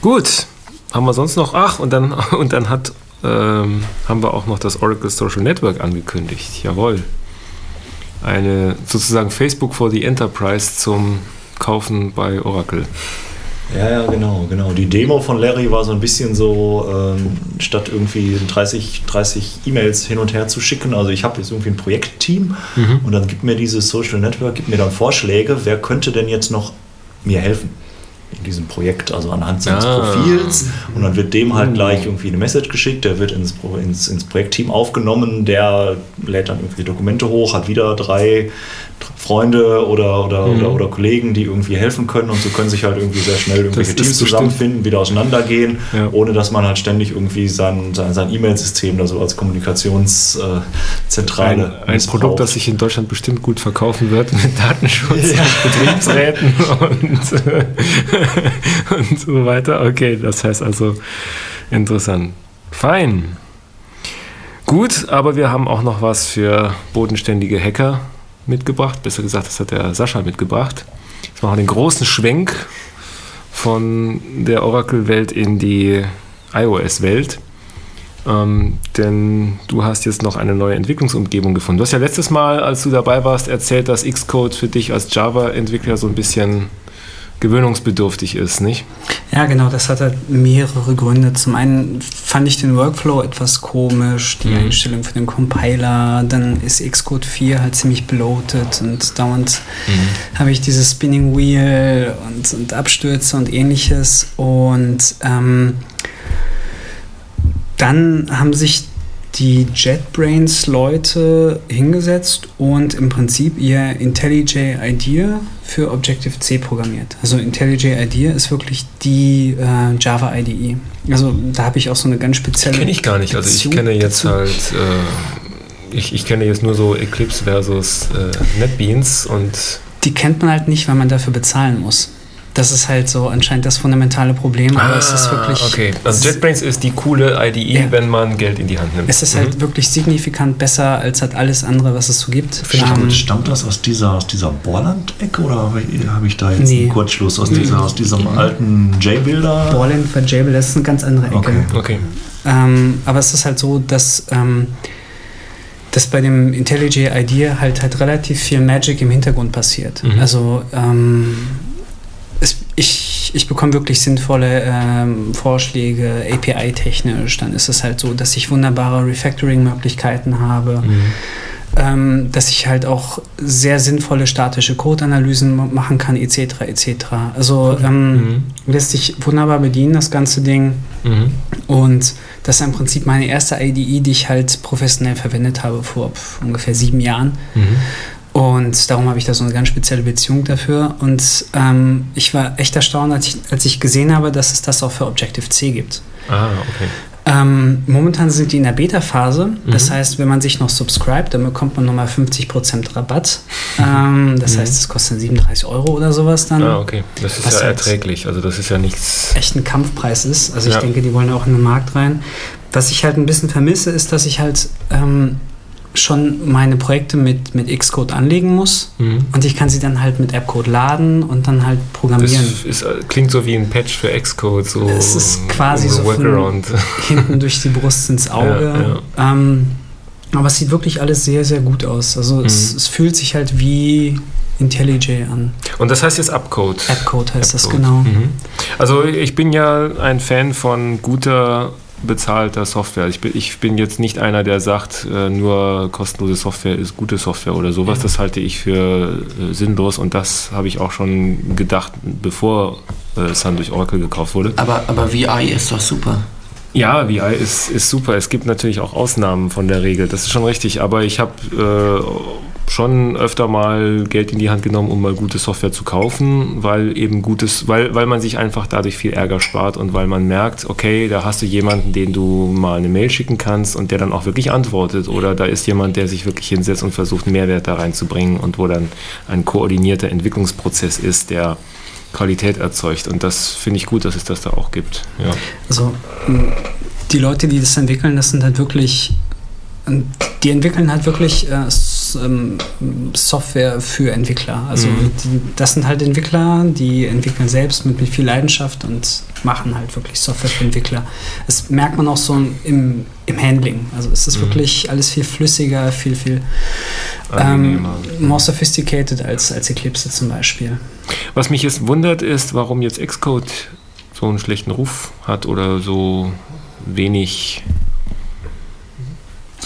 S1: Gut, haben wir sonst noch? Ach, und dann, und dann hat, ähm, haben wir auch noch das Oracle Social Network angekündigt. Jawohl. Eine sozusagen Facebook for the Enterprise zum Kaufen bei Oracle.
S4: Ja, ja, genau, genau. Die Demo von Larry war so ein bisschen so, ähm, statt irgendwie 30, 30 E-Mails hin und her zu schicken, also ich habe jetzt irgendwie ein Projektteam und dann gibt mir dieses Social Network, gibt mir dann Vorschläge, wer könnte denn jetzt noch mir helfen in diesem Projekt, also anhand seines
S1: Ah.
S4: Profils und dann wird dem halt gleich irgendwie eine Message geschickt, der wird ins, ins, ins Projektteam aufgenommen, der lädt dann irgendwie Dokumente hoch, hat wieder drei Freunde oder, oder,
S1: Mhm.
S4: oder, oder Kollegen, die irgendwie helfen können und so können sich halt irgendwie sehr schnell irgendwelche Teams zusammenfinden, wieder auseinandergehen,
S1: Ja.
S4: ohne dass man halt ständig irgendwie sein, sein, sein E-Mail-System da so als Kommunikationszentrale
S1: Ein, ein Produkt, das sich in Deutschland bestimmt gut verkaufen wird mit Datenschutz und Betriebsräten und, äh, und so weiter. Okay, das heißt also interessant. Fein. Gut, aber wir haben auch noch was für bodenständige Hacker mitgebracht. Besser gesagt, das hat der Sascha mitgebracht. Jetzt machen wir den großen Schwenk von der Oracle-Welt in die iOS-Welt. Ähm, denn du hast jetzt noch eine neue Entwicklungsumgebung gefunden. Du hast ja letztes Mal, als du dabei warst, erzählt, dass Xcode für dich als Java-Entwickler so ein bisschen gewöhnungsbedürftig ist, nicht?
S3: Ja, genau, das hat halt mehrere Gründe. Zum einen fand ich den Workflow etwas komisch, die
S1: Mhm.
S3: Einstellung für den Compiler, dann ist Xcode 4 halt ziemlich bloated und dauernd habe ich dieses Spinning Wheel und, und Abstürze und ähnliches. Und ähm, dann haben sich die JetBrains-Leute hingesetzt und im Prinzip ihr IntelliJ IDEA für Objective-C programmiert. Also IntelliJ IDEA ist wirklich die äh, Java IDE. Also da habe ich auch so eine ganz spezielle.
S1: Kenne ich gar nicht. Also ich kenne jetzt
S3: dazu.
S1: halt, äh, ich, ich kenne jetzt nur so Eclipse versus äh, NetBeans und
S3: Die kennt man halt nicht, weil man dafür bezahlen muss. Das ist halt so anscheinend das fundamentale Problem, aber es ist wirklich.
S1: Ah, okay. Also JetBrains ist die coole IDE,
S3: Ja.
S1: wenn man Geld in die Hand nimmt.
S3: Es ist halt wirklich signifikant besser als halt alles andere, was es so gibt.
S4: Stammt,
S3: Ähm,
S4: stammt das aus dieser, aus dieser Borland-Ecke oder habe ich, habe ich da jetzt
S3: Nee.
S4: einen Kurzschluss aus, dieser, aus diesem alten J-Builder?
S3: Borland für Jable, das ist eine ganz andere Ecke.
S4: Okay.
S1: Okay.
S3: Ähm, aber es ist halt so, dass, ähm, dass bei dem IntelliJ IDEA halt halt relativ viel Magic im Hintergrund passiert.
S1: Mhm.
S3: Also ähm, es, ich, ich bekomme wirklich sinnvolle ähm, Vorschläge, API-technisch. Dann ist es halt so, dass ich wunderbare Refactoring-Möglichkeiten habe.
S1: Mhm.
S3: Ähm, dass ich halt auch sehr sinnvolle statische Code-Analysen ma- machen kann, etc. etc. Also ähm,
S1: Mhm.
S3: lässt sich wunderbar bedienen, das ganze Ding.
S1: Mhm.
S3: Und das ist im Prinzip meine erste IDE, die ich halt professionell verwendet habe vor ungefähr sieben Jahren.
S1: Mhm.
S3: Und darum habe ich da so eine ganz spezielle Beziehung dafür. Und ähm, ich war echt erstaunt, als ich, als ich gesehen habe, dass es das auch für Objective-C gibt.
S1: Ah, okay.
S3: Ähm, momentan sind die in der Beta-Phase. Das mhm. heißt, wenn man sich noch subscribt, dann bekommt man nochmal 50% Rabatt. Ähm, das mhm. heißt, es kostet 37 Euro oder sowas dann.
S1: Ah, okay. Das ist ja halt erträglich. Also das ist ja nichts...
S3: Echt ein Kampfpreis ist. Also ich ja. denke, die wollen auch in den Markt rein. Was ich halt ein bisschen vermisse, ist, dass ich halt... Ähm, schon meine Projekte mit, mit Xcode anlegen muss mhm. und ich kann sie dann halt mit Appcode laden und dann halt programmieren.
S1: Das ist, klingt so wie ein Patch für Xcode. So
S3: es ist quasi so hinten durch die Brust ins Auge. Ja, ja. Ähm, aber es sieht wirklich alles sehr, sehr gut aus. Also mhm. es, es, fühlt sich halt wie IntelliJ an.
S1: Und das heißt jetzt Appcode.
S3: Appcode heißt Appcode. das genau. Mhm.
S1: Also ich bin ja ein Fan von guter bezahlter Software. Ich bin, ich bin jetzt nicht einer, der sagt, äh, nur kostenlose Software ist gute Software oder sowas. Das halte ich für äh, sinnlos und das habe ich auch schon gedacht, bevor äh, Sun durch Oracle gekauft wurde.
S5: Aber, aber VI ist doch super.
S1: Ja, VI ist, ist super. Es gibt natürlich auch Ausnahmen von der Regel. Das ist schon richtig. Aber ich habe schon öfter mal Geld in die Hand genommen, um mal gute Software zu kaufen, weil eben gutes, weil, weil man sich einfach dadurch viel Ärger spart und weil man merkt, okay, da hast du jemanden, den du mal eine Mail schicken kannst und der dann auch wirklich antwortet. Oder da ist jemand, der sich wirklich hinsetzt und versucht, Mehrwert da reinzubringen und wo dann ein koordinierter Entwicklungsprozess ist, der Qualität erzeugt. Und das finde ich gut, dass es das da auch gibt. Ja.
S3: Also die Leute, die das entwickeln, das sind halt wirklich die entwickeln halt wirklich äh, Software für Entwickler. Also mhm. die, das sind halt Entwickler, die entwickeln selbst mit, mit viel Leidenschaft und machen halt wirklich Software für Entwickler. Das merkt man auch so im, im Handling. Also es ist mhm. wirklich alles viel flüssiger, viel, viel ähm, more sophisticated als, als Eclipse zum Beispiel.
S1: Was mich jetzt wundert ist, warum jetzt Xcode so einen schlechten Ruf hat oder so wenig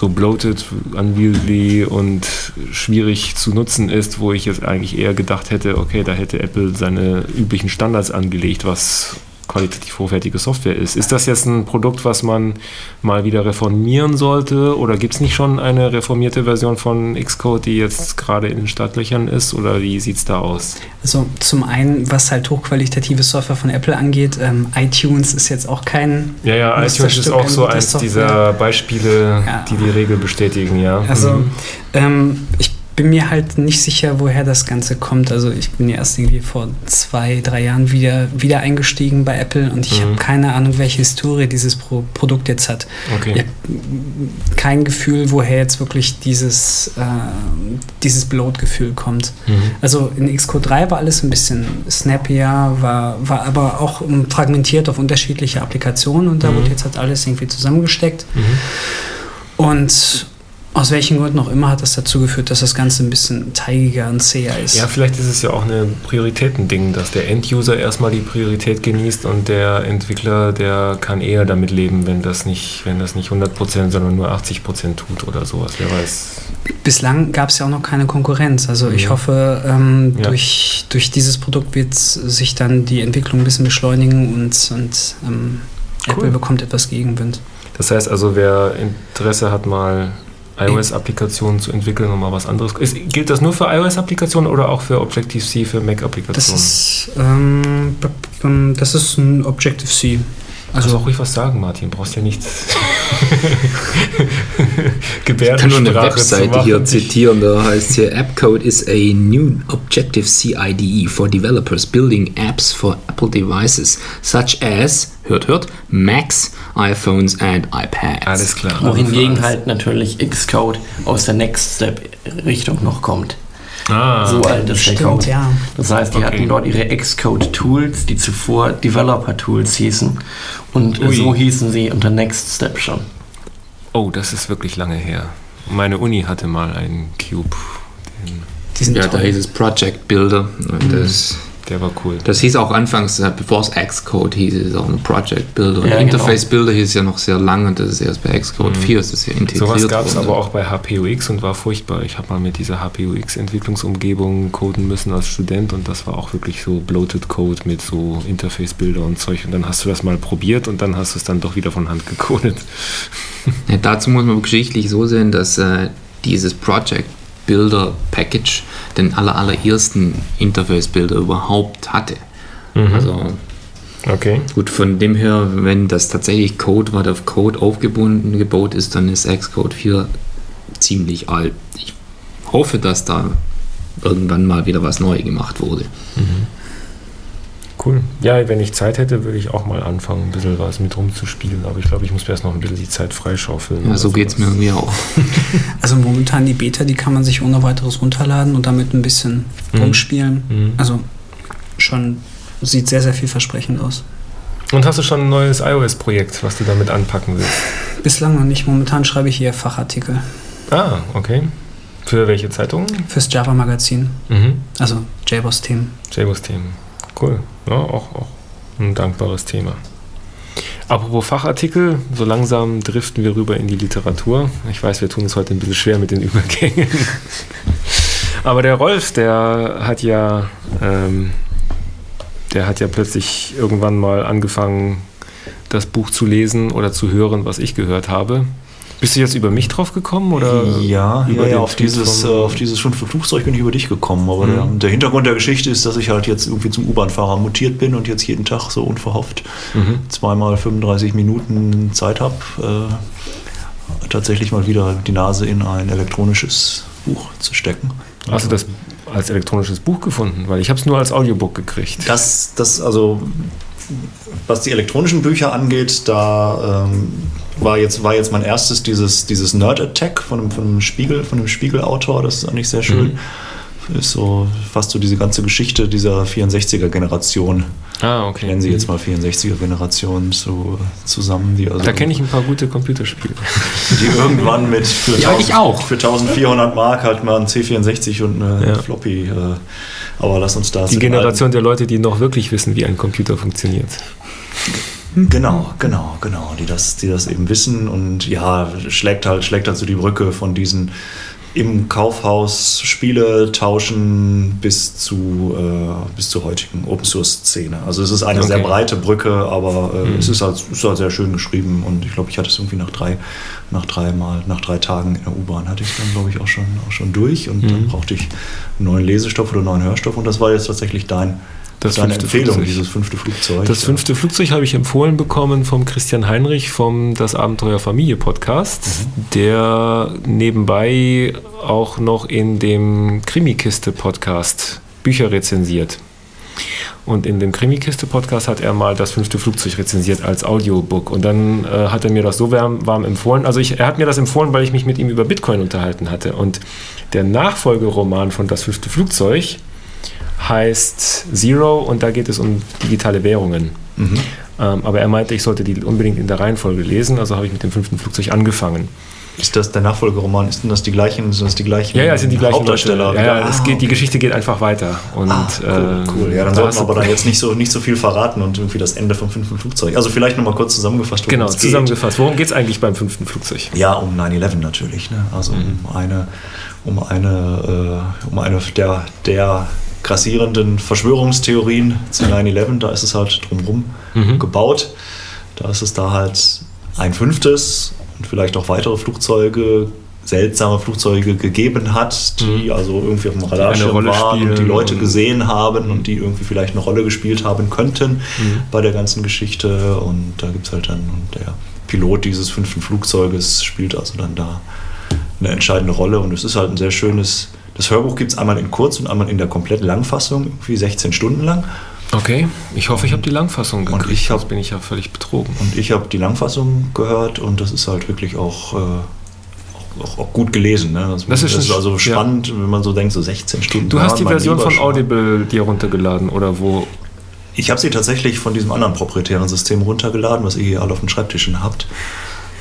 S1: so bloated, unwieldy und schwierig zu nutzen ist, wo ich jetzt eigentlich eher gedacht hätte, okay, da hätte Apple seine üblichen Standards angelegt, was qualitativ hochwertige Software ist. Ist das jetzt ein Produkt, was man mal wieder reformieren sollte? Oder gibt es nicht schon eine reformierte Version von Xcode, die jetzt gerade in den Startlöchern ist? Oder wie sieht es da aus?
S3: Also zum einen, was halt hochqualitative Software von Apple angeht, ähm, iTunes ist jetzt auch kein...
S1: Ja, ja, iTunes ist auch so eins dieser Beispiele, ja. die die Regel bestätigen, ja.
S3: Also mhm. ähm, ich bin mir halt nicht sicher, woher das Ganze kommt. Also ich bin ja erst irgendwie vor zwei, drei Jahren wieder, wieder eingestiegen bei Apple und ich mhm. habe keine Ahnung, welche Historie dieses Pro Produkt jetzt hat. Okay. Ich habe kein Gefühl, woher jetzt wirklich dieses, äh, dieses Bloat-Gefühl kommt. Mhm. Also in Xcode 3 war alles ein bisschen snappier, war, war aber auch fragmentiert auf unterschiedliche Applikationen und da mhm. wurde jetzt halt alles irgendwie zusammengesteckt. Mhm. Und aus welchen Gründen auch immer hat das dazu geführt, dass das Ganze ein bisschen teigiger und zäher ist.
S1: Ja, vielleicht ist es ja auch ein Prioritätending, dass der Enduser erstmal die Priorität genießt und der Entwickler, der kann eher damit leben, wenn das nicht, wenn das nicht 100%, sondern nur 80% tut oder sowas, wer weiß.
S3: Bislang gab es ja auch noch keine Konkurrenz. Also ich ja. hoffe, ähm, ja. durch, durch dieses Produkt wird sich dann die Entwicklung ein bisschen beschleunigen und, und ähm, cool. Apple bekommt etwas Gegenwind.
S1: Das heißt also, wer Interesse hat, mal iOS-Applikationen zu entwickeln und mal was anderes. Ist, gilt das nur für iOS-Applikationen oder auch für Objective-C für Mac-Applikationen?
S3: Das, ähm, das ist ein Objective-C.
S1: Also Kannst auch ruhig was sagen, Martin. Brauchst ja nichts
S2: Gebärdensprache Ich kann nur eine Webseite hier zitieren, da heißt hier Appcode is a new Objective-C IDE for developers building apps for Apple devices such as, hört, hört, Macs, iPhones and iPads.
S5: Alles klar. Wohingegen halt natürlich Xcode aus der Next Step Richtung noch kommt. Ah, so alt ist der Code. Ja. Das heißt, die okay. hatten dort ihre Xcode-Tools, die zuvor Developer-Tools hießen. Und Ui. so hießen sie unter Next Step schon.
S1: Oh, das ist wirklich lange her. Meine Uni hatte mal einen Cube.
S2: ja, toll. da hieß es Project Builder. Und mhm. das
S1: der war cool.
S2: Das hieß auch anfangs, äh, bevor es Xcode hieß, es auch ein Project Builder. Ja, Interface genau. Builder hieß ja noch sehr lange und das ist erst bei Xcode mhm. 4 ist das ja integriert.
S1: Sowas gab es aber auch bei HPUX und war furchtbar. Ich habe mal mit dieser HPUX-Entwicklungsumgebung coden müssen als Student und das war auch wirklich so bloated Code mit so Interface Builder und Zeug. Und dann hast du das mal probiert und dann hast du es dann doch wieder von Hand gecodet.
S2: Ja, dazu muss man geschichtlich so sehen, dass äh, dieses Project Builder Package den aller, allerersten Interface-Builder überhaupt hatte. Mhm. Also Okay. Gut, von dem her, wenn das tatsächlich Code, was auf Code aufgebunden gebaut ist, dann ist Xcode 4 ziemlich alt. Ich hoffe, dass da irgendwann mal wieder was neu gemacht wurde. Mhm.
S1: Cool. Ja, wenn ich Zeit hätte, würde ich auch mal anfangen, ein bisschen was mit rumzuspielen. Aber ich glaube, ich muss mir erst noch ein bisschen die Zeit freischaufeln.
S2: Ja, so geht es mir irgendwie auch.
S3: Also momentan die Beta, die kann man sich ohne weiteres runterladen und damit ein bisschen mhm. rumspielen. Mhm. Also schon sieht sehr, sehr vielversprechend aus.
S1: Und hast du schon ein neues iOS-Projekt, was du damit anpacken willst?
S3: Bislang noch nicht. Momentan schreibe ich hier Fachartikel.
S1: Ah, okay. Für welche Zeitung?
S3: Fürs Java-Magazin. Mhm. Also JBoss-Themen.
S1: JBoss-Themen. Cool. Ja, auch, auch ein dankbares Thema. Apropos Fachartikel, so langsam driften wir rüber in die Literatur. Ich weiß, wir tun es heute ein bisschen schwer mit den Übergängen. Aber der Rolf, der hat ja, ähm, der hat ja plötzlich irgendwann mal angefangen, das Buch zu lesen oder zu hören, was ich gehört habe. Bist du jetzt über mich drauf gekommen? Oder
S4: ja, ja, ja auf, dieses, äh, auf dieses fünfte Flugzeug bin ich über dich gekommen. Aber mhm. der, der, Hintergrund der Geschichte ist, dass ich halt jetzt irgendwie zum U-Bahn-Fahrer mutiert bin und jetzt jeden Tag so unverhofft mhm. zweimal 35 Minuten Zeit habe, äh, tatsächlich mal wieder die Nase in ein elektronisches Buch zu stecken.
S1: Hast du das als elektronisches Buch gefunden? Weil ich habe es nur als Audiobook gekriegt.
S4: Das, das also was die elektronischen Bücher angeht, da ähm, war, jetzt, war jetzt mein erstes dieses, dieses Nerd Attack von einem, von einem Spiegel, von einem Spiegelautor, das ist eigentlich sehr schön. Mhm. Ist so fast so diese ganze Geschichte dieser 64er-Generation.
S1: Ah, okay.
S4: Nennen sie jetzt mal 64er-Generation so zusammen. Die
S1: also da kenne ich ein paar gute Computerspiele.
S4: Die irgendwann mit für,
S2: ja, 1000, auch.
S4: für 1400 Mark halt mal ein C64 und eine ja. Floppy. Äh, aber lass uns da.
S1: Die Generation der Leute, die noch wirklich wissen, wie ein Computer funktioniert.
S4: Genau, genau, genau, die das, die das eben wissen und ja, schlägt halt, schlägt halt so die Brücke von diesen im Kaufhaus Spiele tauschen bis zu, äh, bis zur heutigen Open Source Szene. Also es ist eine okay. sehr breite Brücke, aber äh, mhm. es ist halt, ist halt sehr schön geschrieben und ich glaube, ich hatte es irgendwie nach drei, nach drei Mal, nach drei Tagen in der U-Bahn hatte ich dann, glaube ich, auch schon, auch schon durch und mhm. dann brauchte ich einen neuen Lesestoff oder einen neuen Hörstoff und das war jetzt tatsächlich dein das ist eine Empfehlung, Flugzeug. dieses fünfte Flugzeug.
S1: Das fünfte Flugzeug habe ich empfohlen bekommen vom Christian Heinrich vom Das Abenteuer Familie Podcast, mhm. der nebenbei auch noch in dem Krimikiste Podcast Bücher rezensiert. Und in dem Krimikiste-Podcast hat er mal das fünfte Flugzeug rezensiert als Audiobook. Und dann äh, hat er mir das so warm, warm empfohlen. Also ich, er hat mir das empfohlen, weil ich mich mit ihm über Bitcoin unterhalten hatte. Und der Nachfolgeroman von Das fünfte Flugzeug heißt Zero und da geht es um digitale Währungen. Mhm. Ähm, aber er meinte, ich sollte die unbedingt in der Reihenfolge lesen, also habe ich mit dem fünften Flugzeug angefangen.
S4: Ist das der Nachfolgeroman? Ist denn das die gleichen, sind das die gleichen
S1: ja, ja, sind die gleichen
S4: Hauptdarsteller?
S1: Ja, ja ah, geht, die Geschichte geht einfach weiter. Und, ah,
S4: cool, ähm, cool. Ja, dann sollten wir aber dann jetzt nicht so, nicht so viel verraten und irgendwie das Ende vom fünften Flugzeug. Also vielleicht nochmal kurz zusammengefasst,
S1: worum genau, es geht. Zusammengefasst. Worum geht es eigentlich beim fünften Flugzeug?
S4: Ja, um 9-11 natürlich. Ne? Also mhm. um eine, um eine, äh, um eine der, der grassierenden Verschwörungstheorien zu 9-11, da ist es halt drumherum mhm. gebaut. Da ist es da halt ein fünftes und vielleicht auch weitere Flugzeuge, seltsame Flugzeuge gegeben hat, die mhm. also irgendwie auf dem Radarschirm waren und die Leute gesehen haben und die irgendwie vielleicht eine Rolle gespielt haben könnten mhm. bei der ganzen Geschichte. Und da gibt es halt dann der Pilot dieses fünften Flugzeuges spielt also dann da eine entscheidende Rolle und es ist halt ein sehr schönes das Hörbuch gibt es einmal in kurz und einmal in der kompletten Langfassung, irgendwie 16 Stunden lang.
S1: Okay, ich hoffe, ich habe die Langfassung
S4: gekriegt, und ich hab, bin ich ja völlig betrogen. Und ich habe die Langfassung gehört und das ist halt wirklich auch, äh, auch, auch, gut gelesen. Ne? Das, das, ist, das ist, also spannend, ja. wenn man so denkt, so 16 Stunden.
S1: Du hast die Version von Audible dir runtergeladen oder wo?
S4: Ich habe sie tatsächlich von diesem anderen proprietären System runtergeladen, was ihr hier alle auf den Schreibtischen habt,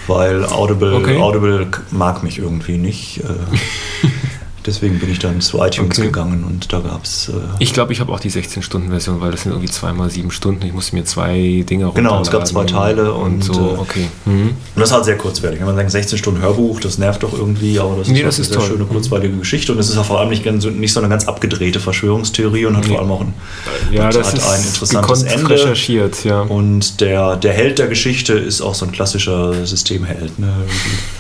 S4: weil Audible, okay. Audible mag mich irgendwie nicht. Äh, Deswegen bin ich dann zu iTunes okay. gegangen und da gab es. Äh
S1: ich glaube, ich habe auch die 16-Stunden-Version, weil das sind irgendwie zweimal sieben Stunden. Ich musste mir zwei Dinge
S4: runterladen. Genau, es gab zwei Teile und, und so.
S1: Äh, okay. Mhm.
S4: Und das ist halt sehr kurzweilig. Wenn man sagt, 16 Stunden Hörbuch, das nervt doch irgendwie, aber das ist, nee, das
S1: ist
S4: eine
S1: sehr
S4: toll. schöne, kurzweilige Geschichte und es ist auch vor allem nicht, nicht so eine ganz abgedrehte Verschwörungstheorie und hat nee. vor allem auch ein,
S1: ja, das hat ist
S4: ein interessantes Ende.
S1: recherchiert, ja.
S4: Und der, der Held der Geschichte ist auch so ein klassischer Systemheld. Ne?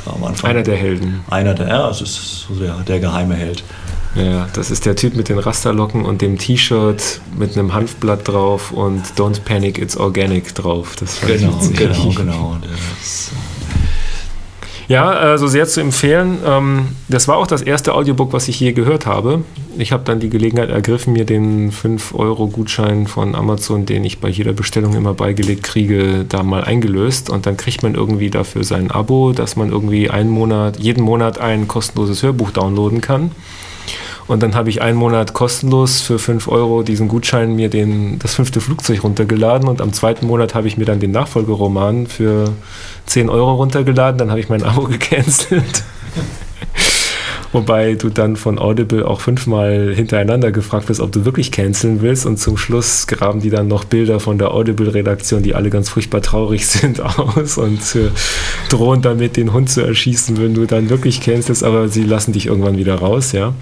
S1: Am Anfang. Einer der Helden.
S4: Einer der, ja, es ist so der, der geheime Held.
S1: Ja, das ist der Typ mit den Rasterlocken und dem T-Shirt mit einem Hanfblatt drauf und Don't Panic, It's Organic drauf. Das
S4: genau, genau, genau. Das,
S1: ja, also sehr zu empfehlen. Ähm, das war auch das erste Audiobook, was ich je gehört habe. Ich habe dann die Gelegenheit ergriffen, mir den 5-Euro-Gutschein von Amazon, den ich bei jeder Bestellung immer beigelegt kriege, da mal eingelöst. Und dann kriegt man irgendwie dafür sein Abo, dass man irgendwie einen Monat, jeden Monat ein kostenloses Hörbuch downloaden kann. Und dann habe ich einen Monat kostenlos für 5 Euro diesen Gutschein mir den, das fünfte Flugzeug runtergeladen und am zweiten Monat habe ich mir dann den Nachfolgeroman für 10 Euro runtergeladen. Dann habe ich mein Abo gecancelt. Wobei du dann von Audible auch fünfmal hintereinander gefragt wirst, ob du wirklich canceln willst. Und zum Schluss graben die dann noch Bilder von der Audible-Redaktion, die alle ganz furchtbar traurig sind, aus und äh, drohen damit, den Hund zu erschießen, wenn du dann wirklich cancelst. Aber sie lassen dich irgendwann wieder raus, ja.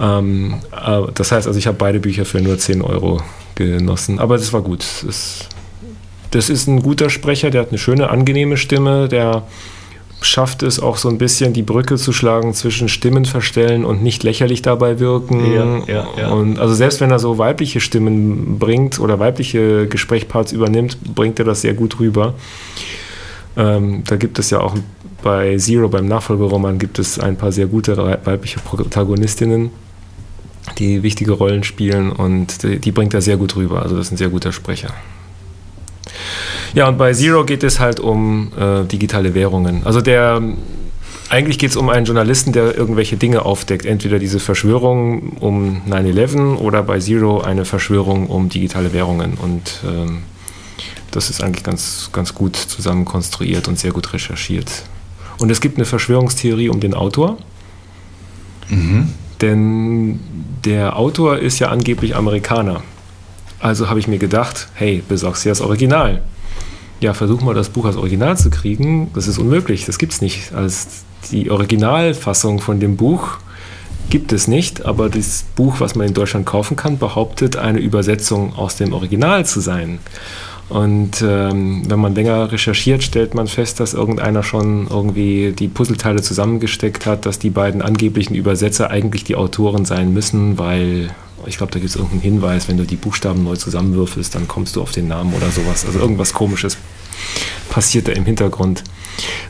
S1: Ähm, äh, das heißt also, ich habe beide Bücher für nur 10 Euro genossen. Aber das war gut. Das, das ist ein guter Sprecher, der hat eine schöne, angenehme Stimme, der schafft es auch so ein bisschen die Brücke zu schlagen zwischen Stimmen verstellen und nicht lächerlich dabei wirken. Ja, ja, ja. Und also selbst wenn er so weibliche Stimmen bringt oder weibliche Gesprächparts übernimmt, bringt er das sehr gut rüber. Ähm, da gibt es ja auch bei Zero, beim Nachfolgeroman, gibt es ein paar sehr gute weibliche Protagonistinnen, die wichtige Rollen spielen und die, die bringt er sehr gut rüber. Also das ist ein sehr guter Sprecher. Ja, und bei Zero geht es halt um äh, digitale Währungen. Also der eigentlich geht es um einen Journalisten, der irgendwelche Dinge aufdeckt. Entweder diese Verschwörung um 9-11 oder bei Zero eine Verschwörung um digitale Währungen. Und ähm, das ist eigentlich ganz, ganz gut zusammen konstruiert und sehr gut recherchiert. Und es gibt eine Verschwörungstheorie um den Autor. Mhm. Denn der Autor ist ja angeblich Amerikaner. Also habe ich mir gedacht, hey, besorgst dir das Original. Ja, versuch mal das Buch als Original zu kriegen. Das ist unmöglich, das gibt es nicht. Als die Originalfassung von dem Buch gibt es nicht, aber das Buch, was man in Deutschland kaufen kann, behauptet, eine Übersetzung aus dem Original zu sein. Und ähm, wenn man länger recherchiert, stellt man fest, dass irgendeiner schon irgendwie die Puzzleteile zusammengesteckt hat, dass die beiden angeblichen Übersetzer eigentlich die Autoren sein müssen, weil ich glaube, da gibt es irgendeinen Hinweis, wenn du die Buchstaben neu zusammenwürfelst, dann kommst du auf den Namen oder sowas. Also irgendwas Komisches passiert da im Hintergrund.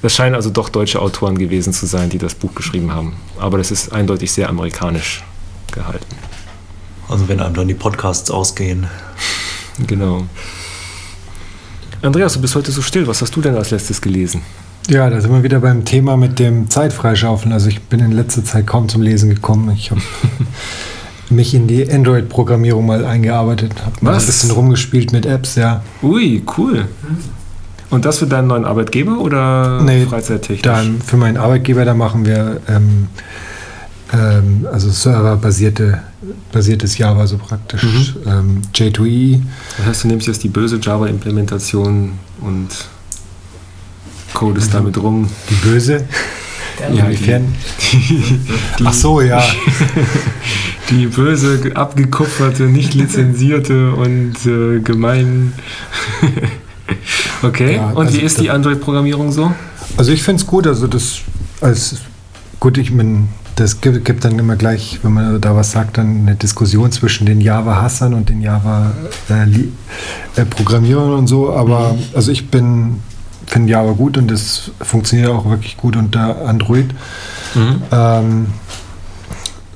S1: Das scheinen also doch deutsche Autoren gewesen zu sein, die das Buch geschrieben haben. Aber das ist eindeutig sehr amerikanisch gehalten.
S4: Also wenn einem dann die Podcasts ausgehen.
S1: Genau. Andreas, du bist heute so still. Was hast du denn als letztes gelesen?
S6: Ja, da sind wir wieder beim Thema mit dem Zeitfreischaufeln. Also ich bin in letzter Zeit kaum zum Lesen gekommen. Ich habe mich in die Android-Programmierung mal eingearbeitet, habe mal ein bisschen rumgespielt mit Apps, ja.
S1: Ui, cool. Und das für deinen neuen Arbeitgeber oder
S6: nee, freizeittechnisch? Dann für meinen Arbeitgeber, da machen wir ähm, ähm, also serverbasierte basiertes Java so praktisch. Mhm. Ähm, J2E.
S1: Das heißt, du nimmst jetzt die böse Java-Implementation und codest mhm. damit rum.
S6: Die böse?
S1: Ja, inwiefern?
S6: Die, die, Ach so, ja.
S1: Die böse, abgekupferte, nicht lizenzierte und äh, gemein. okay, ja, und also wie ist die Android-Programmierung so?
S6: Also ich finde es gut, also das als gut, ich bin das gibt, gibt, dann immer gleich, wenn man da was sagt, dann eine Diskussion zwischen den Java-Hassern und den Java-Programmierern äh, und so. Aber mhm. also ich bin finde Java gut und das funktioniert auch wirklich gut unter Android. Mhm. Ähm,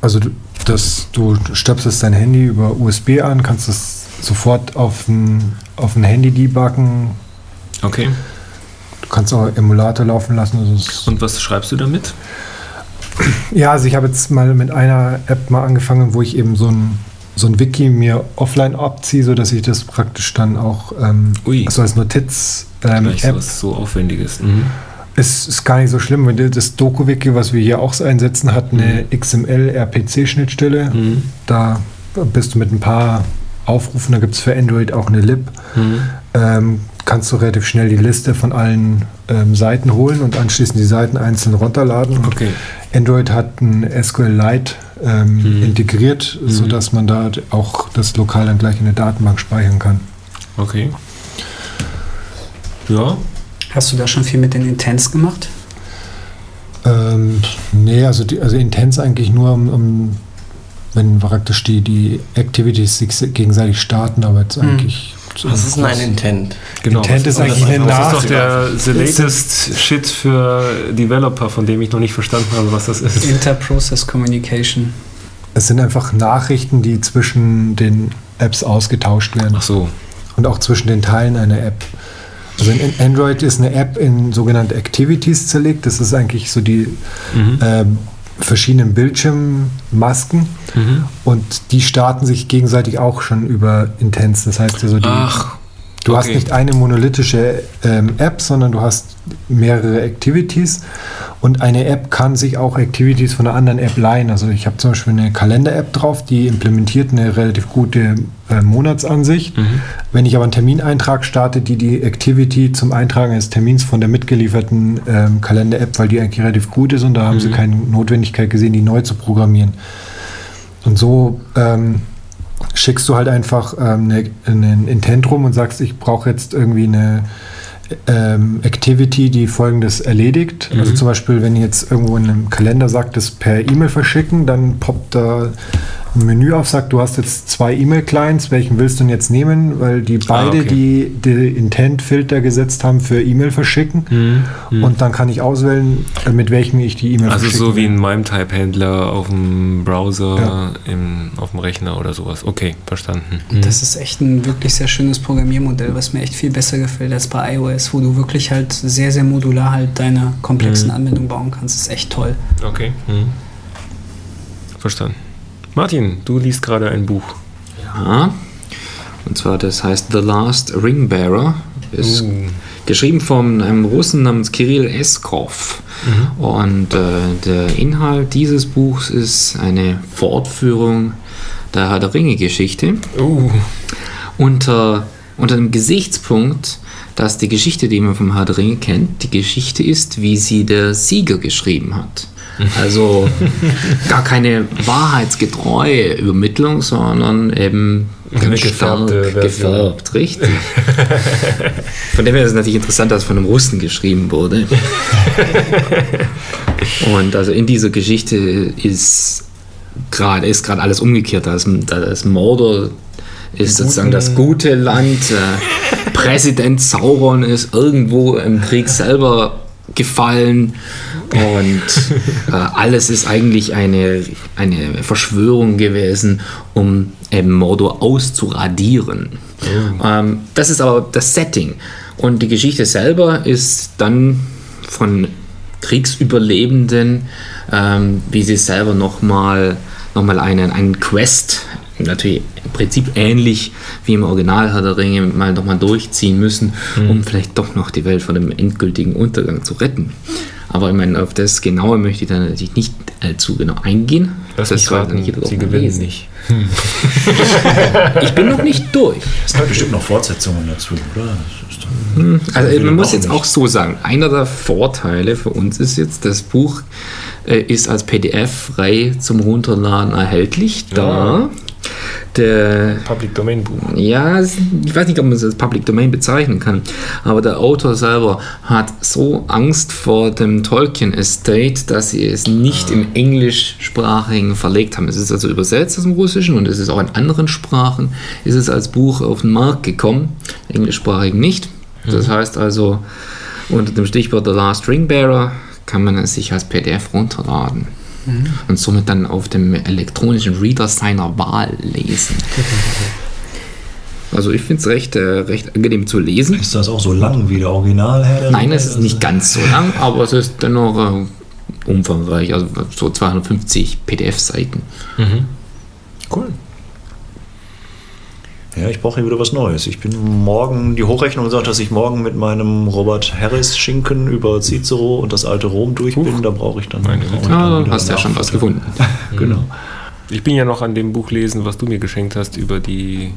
S6: also das, du stöpselst dein Handy über USB an, kannst es sofort auf ein, auf ein Handy debuggen.
S1: Okay.
S6: Du kannst auch Emulator laufen lassen.
S1: Und was schreibst du damit?
S6: Ja, also ich habe jetzt mal mit einer App mal angefangen, wo ich eben so ein, so ein Wiki mir offline abziehe, sodass ich das praktisch dann auch ähm, also als Notiz
S1: ähm, App was so aufwendiges. Mhm.
S6: Es ist gar nicht so schlimm, wenn das Doku-Wiki, was wir hier auch einsetzen, hat eine mhm. XML-RPC-Schnittstelle. Mhm. Da bist du mit ein paar Aufrufen, da gibt es für Android auch eine Lib. Mhm. Ähm, kannst du relativ schnell die Liste von allen ähm, Seiten holen und anschließend die Seiten einzeln runterladen.
S1: Okay.
S6: Android hat ein SQLite ähm, mhm. integriert, mhm. sodass man da auch das lokal dann gleich in der Datenbank speichern kann.
S1: Okay. Ja.
S3: Hast du da schon viel mit den Intents gemacht?
S6: Ähm, nee, also, die, also Intents eigentlich nur, um, um wenn praktisch die, die Activities sich gegenseitig starten, aber jetzt hm. eigentlich.
S5: Was ist denn ein Intent?
S6: Genau. Intent ist eigentlich eine
S1: Das ist doch der the latest Shit für Developer, von dem ich noch nicht verstanden habe, was das ist.
S3: Interprocess Communication.
S6: Es sind einfach Nachrichten, die zwischen den Apps ausgetauscht werden.
S1: Ach so.
S6: Und auch zwischen den Teilen einer App. Also in Android ist eine App in sogenannte Activities zerlegt. Das ist eigentlich so die mhm. äh, verschiedenen Bildschirmmasken mhm. und die starten sich gegenseitig auch schon über Intents. Das heißt also, die, Ach, du okay. hast nicht eine monolithische ähm, App, sondern du hast mehrere Activities und eine App kann sich auch Activities von einer anderen App leihen. Also ich habe zum Beispiel eine Kalender-App drauf, die implementiert eine relativ gute äh, Monatsansicht. Mhm. Wenn ich aber einen Termineintrag starte, die die Activity zum Eintragen eines Termins von der mitgelieferten ähm, Kalender-App, weil die eigentlich relativ gut ist und da haben mhm. sie keine Notwendigkeit gesehen, die neu zu programmieren. Und so ähm, schickst du halt einfach ähm, eine, einen Intent rum und sagst, ich brauche jetzt irgendwie eine ähm, Activity, die folgendes erledigt. Mhm. Also zum Beispiel, wenn ihr jetzt irgendwo in einem Kalender sagt, das per E-Mail verschicken, dann poppt da ein Menü auf, sagt, du hast jetzt zwei E-Mail-Clients, welchen willst du denn jetzt nehmen? Weil die beide ah, okay. die, die Intent-Filter gesetzt haben für E-Mail verschicken. Mhm. Mhm. Und dann kann ich auswählen, äh, mit welchem ich die E-Mail
S1: also verschicke. Also so wie ein MIME-Type-Händler auf dem Browser, ja. im, auf dem Rechner oder sowas. Okay, verstanden.
S3: Mhm. Das ist echt ein wirklich sehr schönes Programmiermodell, was mir echt viel besser gefällt als bei iOS, wo du wirklich halt sehr, sehr modular halt deine komplexen mhm. Anwendungen bauen kannst. Das ist echt toll.
S1: Okay. Mhm. Verstanden. Martin, du liest gerade ein Buch.
S2: Ja. Und zwar, das heißt The Last Ringbearer. Ist uh. geschrieben von einem Russen namens Kirill Eskov. Mhm. Und äh, der Inhalt dieses Buchs ist eine Fortführung der Herr der Ringe-Geschichte. Uh. Unter, unter dem Gesichtspunkt, dass die Geschichte, die man vom Herr der Ringe kennt, die Geschichte ist, wie sie der Sieger geschrieben hat. Also gar keine wahrheitsgetreue Übermittlung, sondern eben
S1: ganz stark
S2: gefärbt, richtig. von dem her ist es natürlich interessant, dass es von einem Russen geschrieben wurde. Und also in dieser Geschichte ist gerade ist gerade alles umgekehrt. Da ist, da ist Mordor ist sozusagen das gute Land. Äh, Präsident Sauron ist irgendwo im Krieg selber gefallen und äh, alles ist eigentlich eine, eine Verschwörung gewesen, um eben Mordor auszuradieren. Oh. Ähm, das ist aber das Setting. Und die Geschichte selber ist dann von Kriegsüberlebenden, ähm, wie sie selber nochmal noch mal einen, einen Quest natürlich im Prinzip ähnlich wie im Original Herr der Ringe mal nochmal durchziehen müssen, mhm. um vielleicht doch noch die Welt von dem endgültigen Untergang zu retten. Aber ich meine, auf das Genaue möchte ich dann natürlich nicht allzu genau eingehen.
S1: Lass das raten, nicht Sie gewinnen lesen. nicht. Hm.
S2: ich bin noch nicht durch.
S4: Es gibt bestimmt noch Fortsetzungen dazu, oder?
S2: Hm, also man muss jetzt auch so sagen, einer der Vorteile für uns ist jetzt, das Buch äh, ist als PDF frei zum Runterladen erhältlich, da ja der
S1: Public Domain Buch.
S2: Ja, ich weiß nicht, ob man es als Public Domain bezeichnen kann, aber der Autor selber hat so Angst vor dem Tolkien Estate, dass sie es nicht ah. im englischsprachigen verlegt haben. Es ist also übersetzt aus dem Russischen und es ist auch in anderen Sprachen, ist es als Buch auf den Markt gekommen, englischsprachigen nicht. Das mhm. heißt also, unter dem Stichwort The Last Ring Bearer kann man es sich als PDF runterladen mhm. und somit dann auf dem elektronischen Reader seiner Wahl lesen. Also ich finde es recht, äh, recht angenehm zu lesen.
S4: Ist das auch so lang wie der Original? Herr
S2: Nein, es ist nicht ganz so lang, aber es ist dennoch äh, umfangreich, also so 250 PDF-Seiten. Mhm.
S4: Cool. Ja, ich brauche hier wieder was Neues. Ich bin morgen, die Hochrechnung sagt, dass ich morgen mit meinem Robert Harris Schinken über Cicero und das alte Rom durch bin. Huch. Da brauche ich dann.
S2: Meine ja, dann hast du ja schon was gefunden.
S1: genau. Ich bin ja noch an dem Buch lesen, was du mir geschenkt hast, über die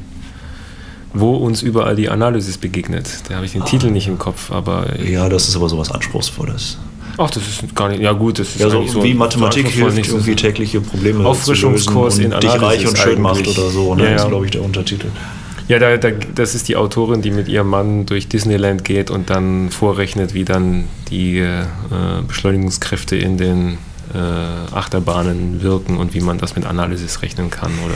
S1: wo uns überall die Analysis begegnet. Da habe ich den ah. Titel nicht im Kopf, aber.
S4: Ja, das ist aber sowas Anspruchsvolles.
S1: Ach, das ist gar nicht. Ja, gut, das ist
S4: ja, so, so wie Mathematik hilft, nicht irgendwie tägliche Probleme
S1: Auffrischungskurs
S4: zu lösen und in dich reich und schön macht oder so. Ne? Ja, ja. Das ist, glaube ich, der Untertitel.
S1: Ja, da, da, das ist die Autorin, die mit ihrem Mann durch Disneyland geht und dann vorrechnet, wie dann die äh, Beschleunigungskräfte in den äh, Achterbahnen wirken und wie man das mit Analysis rechnen kann oder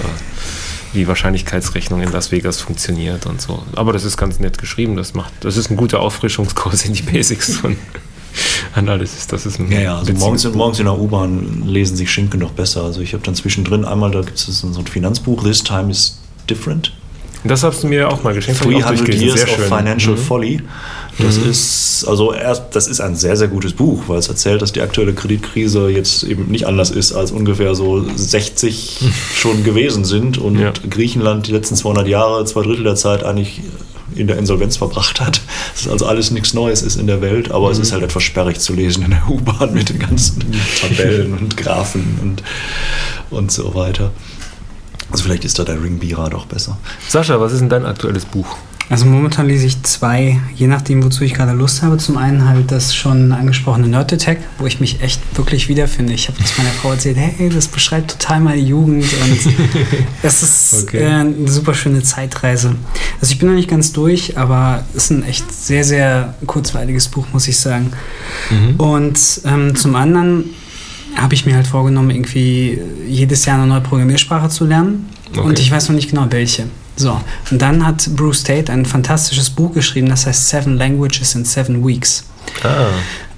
S1: wie Wahrscheinlichkeitsrechnung in Las Vegas funktioniert und so. Aber das ist ganz nett geschrieben. Das macht, das ist ein guter Auffrischungskurs in die Basics Analysis. Das ist ein
S4: ja, ja. Also morgens, morgens in der U-Bahn lesen sich Schinken noch besser. Also ich habe dann zwischendrin einmal, da gibt es so ein Finanzbuch, This Time is Different.
S1: Das hast du mir auch mal geschenkt.
S4: 300 Years of Financial mhm. Folly. Das mhm. ist also erst, das ist ein sehr, sehr gutes Buch, weil es erzählt, dass die aktuelle Kreditkrise jetzt eben nicht anders ist, als ungefähr so 60 schon gewesen sind und ja. Griechenland die letzten 200 Jahre, zwei Drittel der Zeit eigentlich in der Insolvenz verbracht hat. Das ist also alles nichts Neues ist in der Welt, aber mhm. es ist halt etwas sperrig zu lesen in der U-Bahn mit den ganzen Tabellen und Graphen und, und so weiter. Also vielleicht ist da der Ringbierer doch besser.
S1: Sascha, was ist denn dein aktuelles Buch?
S3: Also momentan lese ich zwei, je nachdem, wozu ich gerade Lust habe. Zum einen halt das schon angesprochene Nerd Attack, wo ich mich echt wirklich wiederfinde. Ich habe zu meiner Frau erzählt, hey, das beschreibt total meine Jugend und es ist okay. äh, eine super schöne Zeitreise. Also ich bin noch nicht ganz durch, aber es ist ein echt sehr, sehr kurzweiliges Buch, muss ich sagen. Mhm. Und ähm, zum anderen habe ich mir halt vorgenommen, irgendwie jedes Jahr eine neue Programmiersprache zu lernen. Okay. Und ich weiß noch nicht genau welche. So, und dann hat Bruce Tate ein fantastisches Buch geschrieben, das heißt Seven Languages in Seven Weeks. Ah.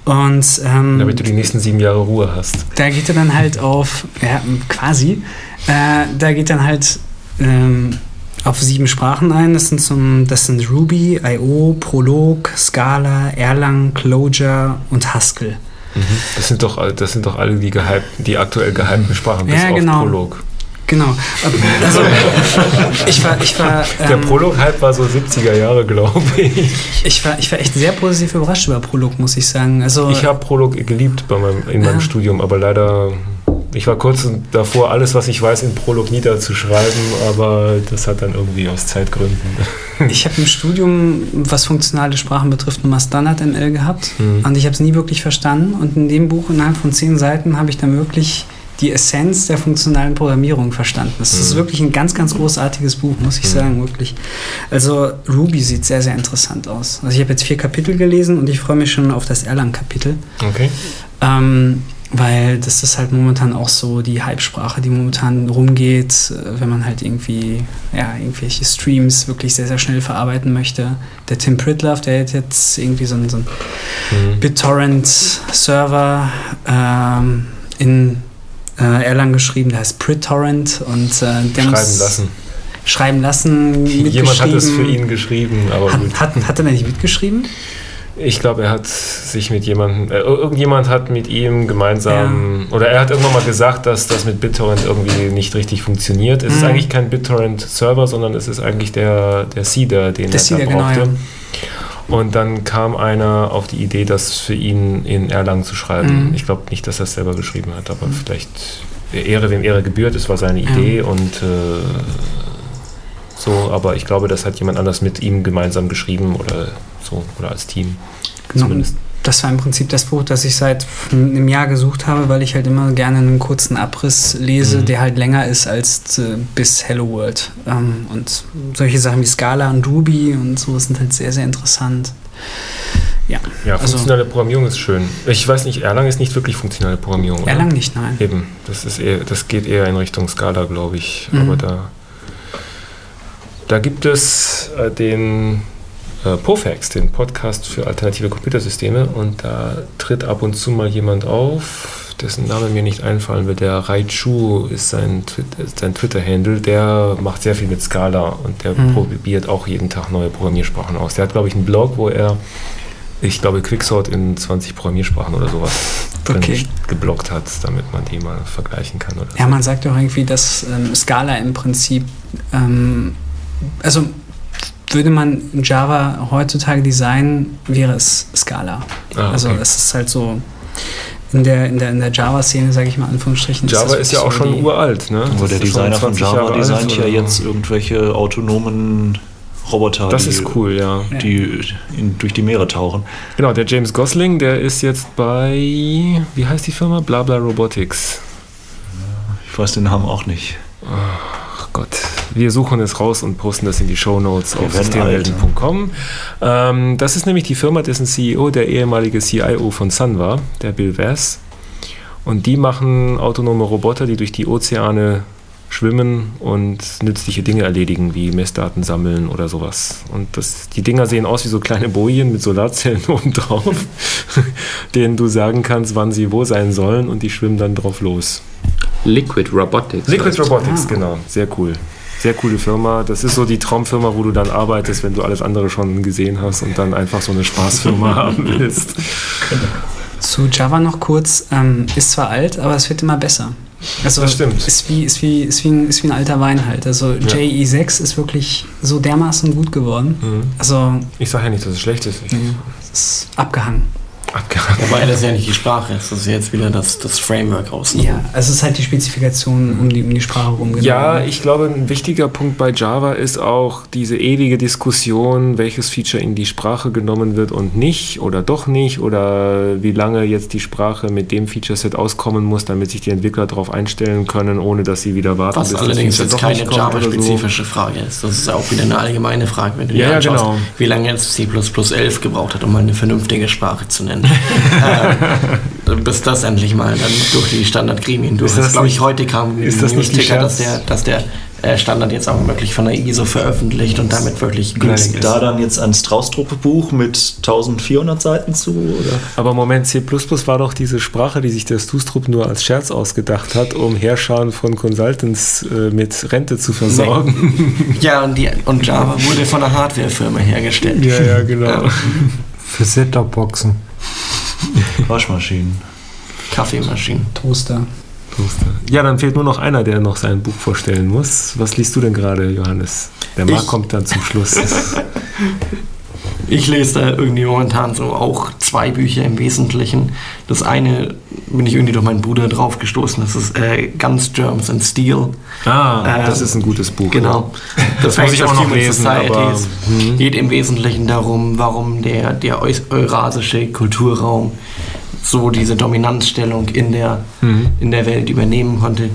S3: Und, ähm,
S1: Damit du die nächsten sieben Jahre Ruhe hast.
S3: Da geht er dann halt auf, ja, quasi, äh, da geht dann halt ähm, auf sieben Sprachen ein. Das sind, zum, das sind Ruby, I.O., Prolog, Scala, Erlang, Clojure und Haskell.
S1: Mhm. Das sind doch, das sind doch alle die, gehypten, die aktuell gehypten Sprachen,
S3: bis ja, genau. auf Prolog. Genau. Also, ich war, ich war,
S1: Der ähm, Prolog-Hype war so 70er Jahre, glaube ich.
S3: Ich war, ich war echt sehr positiv überrascht über Prolog, muss ich sagen. Also,
S1: ich habe Prolog geliebt bei meinem, in meinem ja. Studium, aber leider, ich war kurz davor, alles, was ich weiß, in Prolog niederzuschreiben, aber das hat dann irgendwie aus Zeitgründen.
S3: Ich habe im Studium, was funktionale Sprachen betrifft, nur mal Standard-ML gehabt mhm. und ich habe es nie wirklich verstanden. Und in dem Buch, innerhalb von zehn Seiten, habe ich dann wirklich die Essenz der funktionalen Programmierung verstanden. Das mhm. ist wirklich ein ganz, ganz großartiges Buch, muss ich mhm. sagen, wirklich. Also Ruby sieht sehr, sehr interessant aus. Also ich habe jetzt vier Kapitel gelesen und ich freue mich schon auf das Erlang-Kapitel.
S1: Okay.
S3: Ähm, weil das ist halt momentan auch so die Hype-Sprache, die momentan rumgeht, äh, wenn man halt irgendwie, ja, irgendwelche Streams wirklich sehr, sehr schnell verarbeiten möchte. Der Tim Pritlove, der hat jetzt irgendwie so einen, so einen mhm. BitTorrent-Server ähm, in äh, Erlang geschrieben, der heißt PritTorrent und äh, der
S1: schreiben lassen.
S3: Schreiben lassen.
S1: Jemand hat es für ihn geschrieben, aber
S3: hat, hat, hat er nicht mitgeschrieben?
S1: Ich glaube, er hat sich mit jemandem, äh, irgendjemand hat mit ihm gemeinsam, ja. oder er hat irgendwann mal gesagt, dass das mit BitTorrent irgendwie nicht richtig funktioniert. Es mhm. ist eigentlich kein BitTorrent-Server, sondern es ist eigentlich der, der Seeder, den der er Seeder, da brauchte. Genau, ja. Und dann kam einer auf die Idee, das für ihn in Erlangen zu schreiben. Mhm. Ich glaube nicht, dass er es selber geschrieben hat, aber mhm. vielleicht Ehre, wem Ehre gebührt, es war seine Idee und äh, so, aber ich glaube, das hat jemand anders mit ihm gemeinsam geschrieben oder so, oder als Team
S3: genau. zumindest das war im Prinzip das Buch, das ich seit einem Jahr gesucht habe, weil ich halt immer gerne einen kurzen Abriss lese, mhm. der halt länger ist als äh, bis Hello World. Ähm, und solche Sachen wie Scala und Ruby und so sind halt sehr, sehr interessant.
S1: Ja, ja also funktionale also, Programmierung ist schön. Ich weiß nicht, Erlang ist nicht wirklich funktionale Programmierung.
S3: Erlang oder? nicht, nein.
S1: Eben, das, ist eher, das geht eher in Richtung Scala, glaube ich. Mhm. Aber da, da gibt es äh, den äh, Pofax, den Podcast für alternative Computersysteme. Und da tritt ab und zu mal jemand auf, dessen Name mir nicht einfallen wird. Der Raichu ist sein, sein Twitter-Handle. Der macht sehr viel mit Scala und der mhm. probiert auch jeden Tag neue Programmiersprachen aus. Der hat, glaube ich, einen Blog, wo er, ich glaube, Quicksort in 20 Programmiersprachen oder sowas okay. geblockt hat, damit man die mal vergleichen kann.
S3: ja, so. man sagt doch irgendwie, dass ähm, Scala im Prinzip, ähm, also würde man Java heutzutage designen, wäre es Scala. Ah, also okay. also es ist halt so in der, in der, in der Java-Szene, sage ich mal, Anführungsstrichen.
S1: Java ist, ist ja auch schon uralt, ne?
S4: Aber der Designer von Java designt ja jetzt irgendwelche autonomen Roboter,
S1: das die, ist cool, ja.
S4: die in, durch die Meere tauchen.
S1: Genau, der James Gosling, der ist jetzt bei, wie heißt die Firma? Blabla Robotics.
S4: Ich weiß den Namen auch nicht.
S1: Ach Gott, wir suchen es raus und posten das in die Show Notes auf systemwelten.com. Ähm, das ist nämlich die Firma, dessen CEO der ehemalige CIO von Sun war, der Bill Vass. Und die machen autonome Roboter, die durch die Ozeane schwimmen und nützliche Dinge erledigen, wie Messdaten sammeln oder sowas. Und das, die Dinger sehen aus wie so kleine Bojen mit Solarzellen oben drauf, denen du sagen kannst, wann sie wo sein sollen und die schwimmen dann drauf los.
S2: Liquid Robotics.
S1: Liquid Robotics, ah. genau. Sehr cool. Sehr coole Firma. Das ist so die Traumfirma, wo du dann arbeitest, wenn du alles andere schon gesehen hast und dann einfach so eine Spaßfirma haben willst.
S3: Zu Java noch kurz. Ähm, ist zwar alt, aber es wird immer besser. Also
S1: das stimmt.
S3: Ist wie, ist, wie, ist, wie ein, ist wie ein alter Wein halt. Also ja. JE6 ist wirklich so dermaßen gut geworden. Mhm. Also,
S1: ich sage ja nicht, dass es schlecht ist. Ich,
S3: ja, es ist abgehangen.
S5: Wobei das ja nicht die Sprache ist, das ist jetzt wieder das, das Framework aus.
S3: Ja, es ist halt die Spezifikation um die, um die Sprache herum.
S1: Genau. Ja, ich glaube, ein wichtiger Punkt bei Java ist auch diese ewige Diskussion, welches Feature in die Sprache genommen wird und nicht oder doch nicht oder wie lange jetzt die Sprache mit dem Feature-Set auskommen muss, damit sich die Entwickler darauf einstellen können, ohne dass sie wieder warten.
S5: Was allerdings jetzt keine Java-spezifische so. Frage ist. Das ist auch wieder eine allgemeine Frage, wenn du dir
S1: ja, anschaust, genau.
S5: wie lange jetzt C++ 11 gebraucht hat, um eine vernünftige Sprache zu nennen. ähm, bis das endlich mal dann durch die Standardgremien durch ist. Glaube ich, heute kam
S1: ist das nicht
S5: Ticker, dass der, dass der äh, Standard jetzt auch wirklich von der ISO veröffentlicht und damit wirklich
S4: günstig ist. Da dann jetzt ein Strauß-Truppe-Buch mit 1400 Seiten zu? Oder?
S1: Aber Moment, C++ war doch diese Sprache, die sich der Stustrup nur als Scherz ausgedacht hat, um Herrscher von Consultants äh, mit Rente zu versorgen.
S5: Nee. ja, und, die, und Java wurde von einer Hardware-Firma hergestellt.
S1: Ja, ja, genau. Ja.
S6: Für Setup-Boxen.
S4: Waschmaschinen.
S5: Kaffeemaschinen.
S3: Toaster.
S1: Toaster. Ja, dann fehlt nur noch einer, der noch sein Buch vorstellen muss. Was liest du denn gerade, Johannes? Der Marc kommt dann zum Schluss.
S5: Ich lese da irgendwie momentan so auch zwei Bücher im Wesentlichen. Das eine bin ich irgendwie durch meinen Bruder drauf gestoßen. Das ist äh, Guns, Germs and Steel.
S1: Ah, ähm, das ist ein gutes Buch.
S5: Genau. Das, das muss ich auch noch lesen. Aber, hm. geht im Wesentlichen darum, warum der, der eurasische Kulturraum so diese Dominanzstellung in der, hm. in der Welt übernehmen konnte.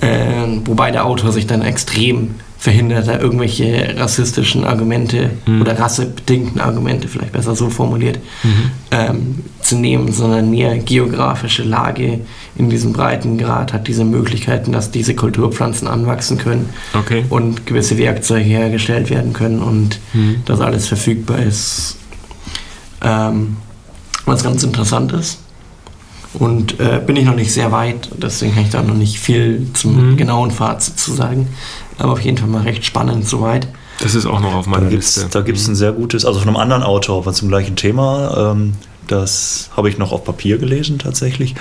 S5: Äh, wobei der Autor sich dann extrem verhindert, da irgendwelche rassistischen Argumente mhm. oder rassebedingten Argumente, vielleicht besser so formuliert, mhm. ähm, zu nehmen, sondern mehr geografische Lage in diesem breiten Grad hat diese Möglichkeiten, dass diese Kulturpflanzen anwachsen können
S1: okay.
S5: und gewisse Werkzeuge hergestellt werden können und mhm. das alles verfügbar ist. Ähm, was ganz interessant ist. Und äh, bin ich noch nicht sehr weit, deswegen kann ich da noch nicht viel zum mhm. genauen Fazit zu sagen. Aber auf jeden Fall mal recht spannend soweit.
S1: Das ist auch noch auf meiner
S4: da
S1: Liste.
S4: Da gibt es ein sehr gutes, also von einem anderen Autor, aber zum gleichen Thema. Ähm, das habe ich noch auf Papier gelesen tatsächlich.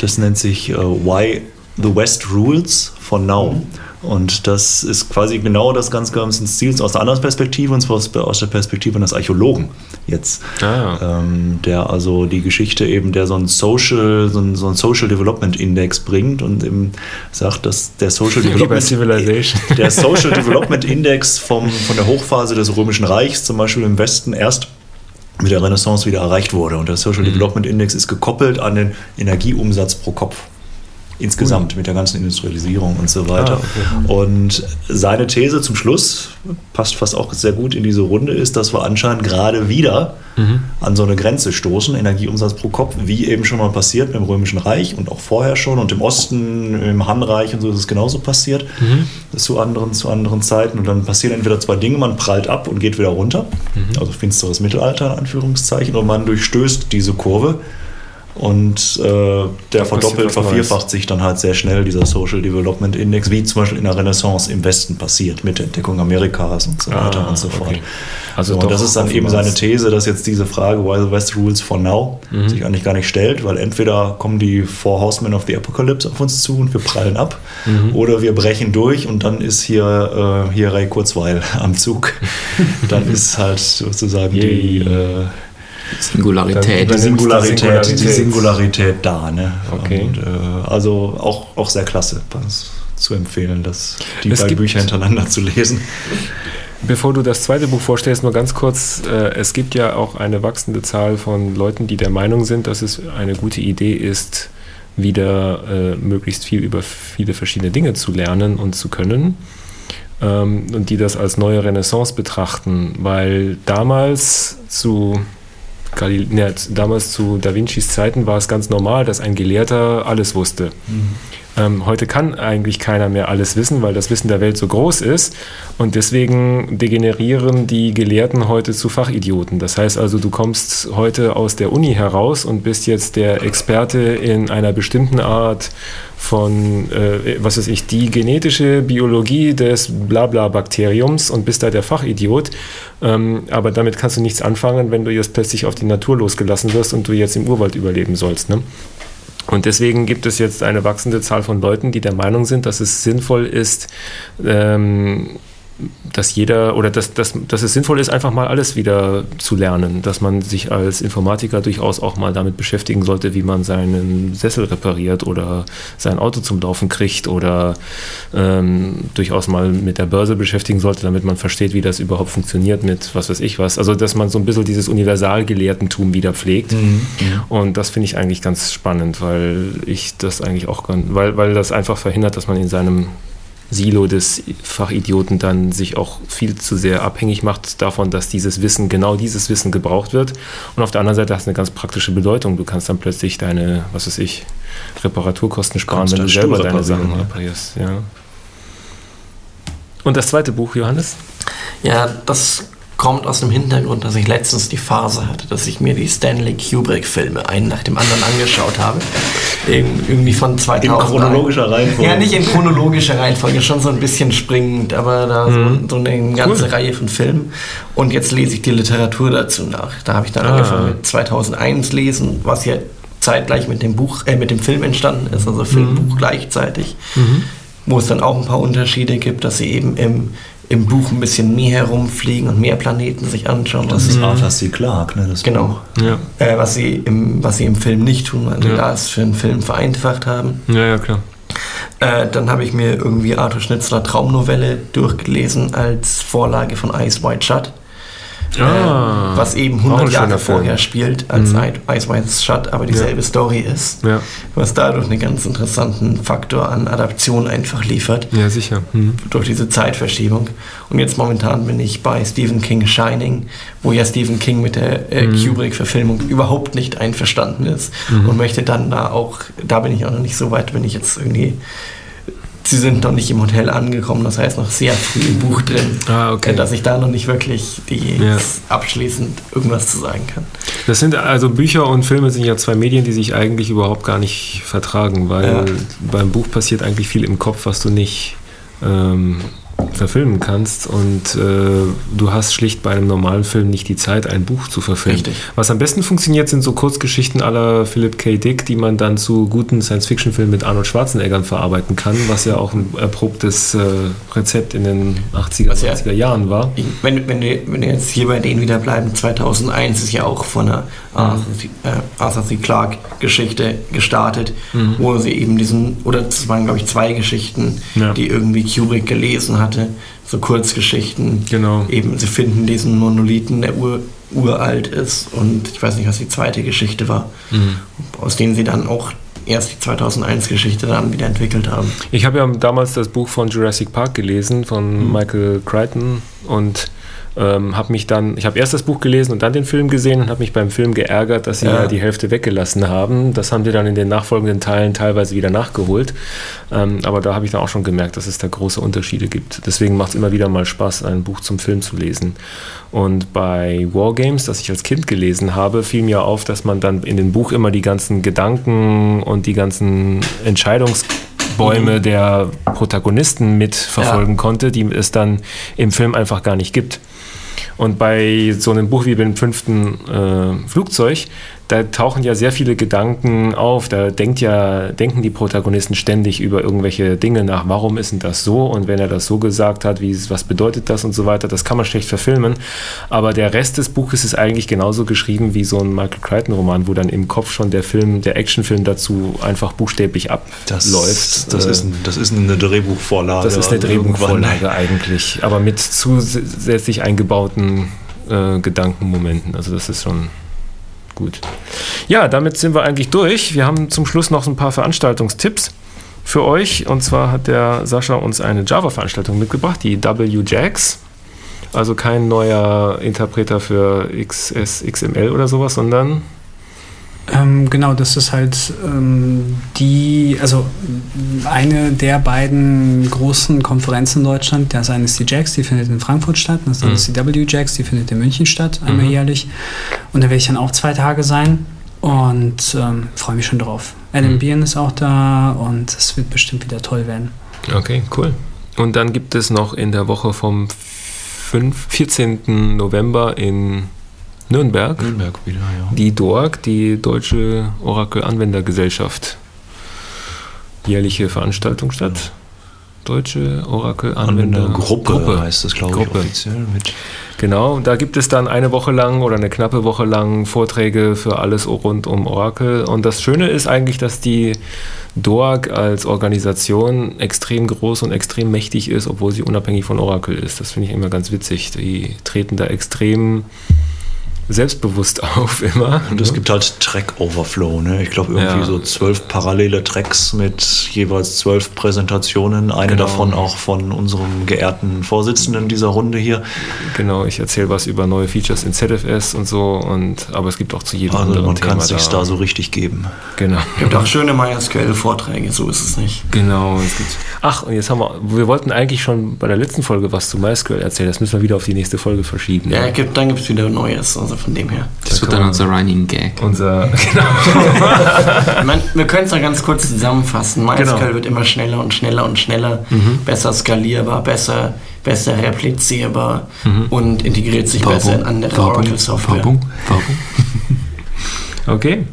S4: Das nennt sich äh, Why the West Rules for Now. Mhm. Und das ist quasi genau das ganz ganzen Stils aus einer anderen Perspektive, und zwar aus der Perspektive eines Archäologen jetzt. Ah. Ähm, der also die Geschichte eben, der so ein Social, so ein, so ein Social Development Index bringt und eben sagt, dass der Social Development, der Social Development Index vom, von der Hochphase des Römischen Reichs zum Beispiel im Westen erst mit der Renaissance wieder erreicht wurde. Und der Social mhm. Development Index ist gekoppelt an den Energieumsatz pro Kopf insgesamt mit der ganzen Industrialisierung und so weiter. Ah, okay. Und seine These zum Schluss passt fast auch sehr gut in diese Runde ist, dass wir anscheinend gerade wieder mhm. an so eine Grenze stoßen, Energieumsatz pro Kopf, wie eben schon mal passiert dem Römischen Reich und auch vorher schon und im Osten, im Han-Reich und so ist es genauso passiert mhm. zu, anderen, zu anderen Zeiten. Und dann passieren entweder zwei Dinge, man prallt ab und geht wieder runter, mhm. also finsteres Mittelalter in Anführungszeichen, und man durchstößt diese Kurve und äh, der verdoppelt, vervierfacht sich dann halt sehr schnell, dieser Social Development Index, wie zum Beispiel in der Renaissance im Westen passiert, mit der Entdeckung Amerikas und so weiter ah, und so fort. Okay. Also so, und das ist dann eben seine These, dass jetzt diese Frage, why the West rules for now, mhm. sich eigentlich gar nicht stellt, weil entweder kommen die Four Horsemen of the Apocalypse auf uns zu und wir prallen ab, mhm. oder wir brechen durch und dann ist hier, äh, hier Ray Kurzweil am Zug. dann ist halt sozusagen die. Äh,
S2: Singularität.
S4: Die Singularität, Singularität, die Singularität da. Ne?
S1: Okay. Und,
S4: äh, also auch, auch sehr klasse zu empfehlen, das, die es beiden Bücher hintereinander zu lesen.
S1: Bevor du das zweite Buch vorstellst, nur ganz kurz. Äh, es gibt ja auch eine wachsende Zahl von Leuten, die der Meinung sind, dass es eine gute Idee ist, wieder äh, möglichst viel über viele verschiedene Dinge zu lernen und zu können. Ähm, und die das als neue Renaissance betrachten, weil damals zu Galil ne, damals zu Da Vincis Zeiten war es ganz normal, dass ein Gelehrter alles wusste. Mhm. Ähm, heute kann eigentlich keiner mehr alles wissen, weil das Wissen der Welt so groß ist. Und deswegen degenerieren die Gelehrten heute zu Fachidioten. Das heißt also, du kommst heute aus der Uni heraus und bist jetzt der Experte in einer bestimmten Art von, äh, was weiß ich, die genetische Biologie des Blabla-Bakteriums und bist da der Fachidiot. Ähm, aber damit kannst du nichts anfangen, wenn du jetzt plötzlich auf die Natur losgelassen wirst und du jetzt im Urwald überleben sollst. Ne? Und deswegen gibt es jetzt eine wachsende Zahl von Leuten, die der Meinung sind, dass es sinnvoll ist, ähm, dass jeder oder dass, dass, dass es sinnvoll ist, einfach mal alles wieder zu lernen, dass man sich als Informatiker durchaus auch mal damit beschäftigen sollte, wie man seinen Sessel repariert oder sein Auto zum Laufen kriegt oder ähm, durchaus mal mit der Börse beschäftigen sollte, damit man versteht, wie das überhaupt funktioniert mit was weiß ich was. Also dass man so ein bisschen dieses Universalgelehrtentum wieder pflegt. Mhm. Und das finde ich eigentlich ganz spannend, weil ich das eigentlich auch, weil, weil das einfach verhindert, dass man in seinem Silo des Fachidioten dann sich auch viel zu sehr abhängig macht davon, dass dieses Wissen, genau dieses Wissen gebraucht wird. Und auf der anderen Seite hat es eine ganz praktische Bedeutung. Du kannst dann plötzlich deine, was weiß ich, Reparaturkosten sparen, wenn du selber deine Sachen reparierst. Ja. Und das zweite Buch, Johannes?
S5: Ja, das kommt aus dem Hintergrund, dass ich letztens die Phase hatte, dass ich mir die Stanley Kubrick-Filme einen nach dem anderen angeschaut habe. Irgendwie von 2000. In
S4: chronologischer Reihenfolge.
S5: Ja, nicht in chronologischer Reihenfolge, schon so ein bisschen springend, aber da mhm. so, so, eine ganze cool. Reihe von Filmen. Und jetzt lese ich die Literatur dazu nach. Da habe ich dann ah. angefangen mit 2001 lesen, was ja zeitgleich mit dem Buch, äh, mit dem Film entstanden ist, also Filmbuch mhm. gleichzeitig. Mhm. Wo es dann auch ein paar Unterschiede gibt, dass sie eben im im Buch ein bisschen mehr herumfliegen und mehr Planeten sich anschauen.
S4: Das ist Arthur C. Clarke, ne? Das
S5: genau. Ja. Äh, was, sie im, was sie im Film nicht tun, weil sie ja. das für einen Film vereinfacht haben.
S1: Ja, ja, klar.
S5: Äh, dann habe ich mir irgendwie Arthur Schnitzler Traumnovelle durchgelesen als Vorlage von Ice White Shut. Ah, was eben 100 Jahre vorher spielt als mhm. Ice White Shut, aber dieselbe ja. Story ist. Ja. Was dadurch einen ganz interessanten Faktor an Adaption einfach liefert.
S1: Ja, sicher. Mhm.
S5: Durch diese Zeitverschiebung. Und jetzt momentan bin ich bei Stephen King Shining, wo ja Stephen King mit der äh, mhm. Kubrick-Verfilmung überhaupt nicht einverstanden ist mhm. und möchte dann da auch, da bin ich auch noch nicht so weit, wenn ich jetzt irgendwie sie sind noch nicht im Hotel angekommen, das heißt noch sehr früh im Buch drin, ah, okay. dass ich da noch nicht wirklich die ja. abschließend irgendwas zu sagen kann.
S1: Das sind also Bücher und Filme sind ja zwei Medien, die sich eigentlich überhaupt gar nicht vertragen, weil ja. beim Buch passiert eigentlich viel im Kopf, was du nicht ähm, verfilmen kannst und äh, du hast schlicht bei einem normalen Film nicht die Zeit, ein Buch zu verfilmen. Richtig. Was am besten funktioniert, sind so Kurzgeschichten aller Philip K. Dick, die man dann zu guten Science-Fiction-Filmen mit Arnold Schwarzenegger verarbeiten kann, was ja auch ein erprobtes äh, Rezept in den 80er, was 90er Jahren war.
S5: Ich, wenn, wenn, wir, wenn wir jetzt hier bei denen wieder bleiben, 2001 ist ja auch von einer Arthur, äh, Arthur C. Clarke Geschichte gestartet, mhm. wo sie eben diesen, oder das waren glaube ich zwei Geschichten, ja. die irgendwie Kubrick gelesen hatte, so Kurzgeschichten.
S1: Genau.
S5: Eben, sie finden diesen Monolithen, der ur, uralt ist und ich weiß nicht, was die zweite Geschichte war, mhm. aus denen sie dann auch erst die 2001-Geschichte dann wieder entwickelt haben.
S1: Ich habe ja damals das Buch von Jurassic Park gelesen, von mhm. Michael Crichton und ähm, habe mich dann, ich habe erst das Buch gelesen und dann den Film gesehen und habe mich beim Film geärgert, dass sie ja. ja. die Hälfte weggelassen haben. Das haben sie dann in den nachfolgenden Teilen teilweise wieder nachgeholt. Ähm, aber da habe ich dann auch schon gemerkt, dass es da große Unterschiede gibt. Deswegen macht es immer wieder mal Spaß, ein Buch zum Film zu lesen. Und bei Wargames, das ich als Kind gelesen habe, fiel mir auf, dass man dann in dem Buch immer die ganzen Gedanken und die ganzen Entscheidungsbäume mhm. der Protagonisten mitverfolgen ja. konnte, die es dann im Film einfach gar nicht gibt. Und bei so einem Buch wie beim fünften äh, Flugzeug da tauchen ja sehr viele Gedanken auf. Da denkt ja, denken die Protagonisten ständig über irgendwelche Dinge nach. Warum ist denn das so? Und wenn er das so gesagt hat, wie, was bedeutet das und so weiter, das kann man schlecht verfilmen. Aber der Rest des Buches ist eigentlich genauso geschrieben wie so ein Michael Crichton-Roman, wo dann im Kopf schon der Film, der Actionfilm dazu einfach buchstäblich abläuft.
S4: Das, das, ist, ein, das ist eine Drehbuchvorlage.
S1: Das ist eine Drehbuchvorlage eigentlich, aber mit zusätzlich eingebauten äh, Gedankenmomenten. Also das ist schon Gut. Ja, damit sind wir eigentlich durch. Wir haben zum Schluss noch ein paar Veranstaltungstipps für euch. Und zwar hat der Sascha uns eine Java-Veranstaltung mitgebracht, die WJAX. Also kein neuer Interpreter für XS, XML oder sowas, sondern
S3: ähm, genau, das ist halt ähm, die, also eine der beiden großen Konferenzen in Deutschland. Das eine ist die JAX, die findet in Frankfurt statt. Das andere mhm. ist die WJAX, die findet in München statt, einmal mhm. jährlich. Und da werde ich dann auch zwei Tage sein und ähm, freue mich schon drauf. Adam mhm. Biern ist auch da und es wird bestimmt wieder toll werden.
S1: Okay, cool. Und dann gibt es noch in der Woche vom 5, 14. November in Nürnberg.
S4: Nürnberg wieder, ja.
S1: Die DORG, die Deutsche Oracle Anwendergesellschaft. Jährliche Veranstaltung statt. Ja. Deutsche Oracle
S4: Anwendergruppe Gruppe heißt das, glaube ich,
S1: offiziell. Mit genau, da gibt es dann eine Woche lang oder eine knappe Woche lang Vorträge für alles rund um Oracle. Und das Schöne ist eigentlich, dass die DORG als Organisation extrem groß und extrem mächtig ist, obwohl sie unabhängig von Oracle ist. Das finde ich immer ganz witzig. Die treten da extrem selbstbewusst auf immer.
S4: Und es ne? gibt halt Track-Overflow. Ne? Ich glaube, irgendwie ja. so zwölf parallele Tracks mit jeweils zwölf Präsentationen. Eine genau. davon auch von unserem geehrten Vorsitzenden dieser Runde hier.
S1: Genau, ich erzähle was über neue Features in ZFS und so. Und, aber es gibt auch zu jedem
S4: also anderen man Thema. Man kann es sich da. so richtig geben.
S5: Genau. Es gibt auch schöne MySQL-Vorträge, so ist es nicht.
S1: Genau. Ach, und jetzt haben wir, wir wollten eigentlich schon bei der letzten Folge was zu MySQL erzählen. Das müssen wir wieder auf die nächste Folge verschieben.
S5: Ja, gibt, dann gibt es wieder Neues. Also von dem her.
S2: Das wird dann unser Running Gag.
S1: Unser, genau.
S5: meine, wir können es noch ganz kurz zusammenfassen. MySQL genau. wird immer schneller und schneller und schneller, mhm. besser skalierbar, besser, besser replizierbar mhm. und integriert sich Werbung, besser in andere Oracle-Software.
S1: Okay.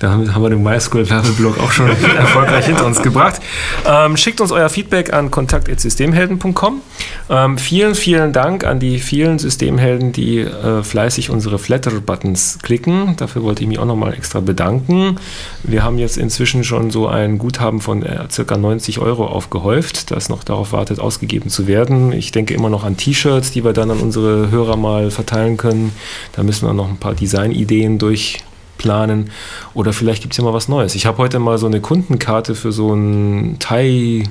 S1: Da haben, wir den MySQL-Werbeblock auch schon erfolgreich hinter uns gebracht. Ähm, schickt uns euer Feedback an kontakt.systemhelden.com. Ähm, vielen, vielen Dank an die vielen Systemhelden, die äh, fleißig unsere Flatter-Buttons klicken. Dafür wollte ich mich auch nochmal extra bedanken. Wir haben jetzt inzwischen schon so ein Guthaben von äh, ca. 90 Euro aufgehäuft, das noch darauf wartet, ausgegeben zu werden. Ich denke immer noch an T-Shirts, die wir dann an unsere Hörer mal verteilen können. Da müssen wir noch ein paar Designideen durch planen. Oder vielleicht gibt es ja mal was Neues. Ich habe heute mal so eine Kundenkarte für so ein Thai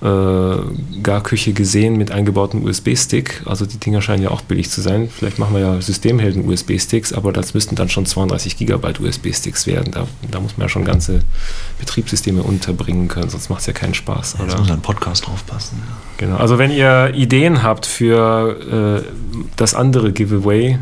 S1: äh, Garküche gesehen mit eingebautem USB-Stick. Also die Dinger scheinen ja auch billig zu sein. Vielleicht machen wir ja Systemhelden USB-Sticks, aber das müssten dann schon 32 Gigabyte USB-Sticks werden. Da, da, muss man ja schon ganze Betriebssysteme unterbringen können, sonst macht es ja keinen Spaß.
S4: Oder? Jetzt muss ein Podcast draufpassen. Ja.
S1: Genau. Also wenn ihr Ideen habt für äh, das andere Giveaway,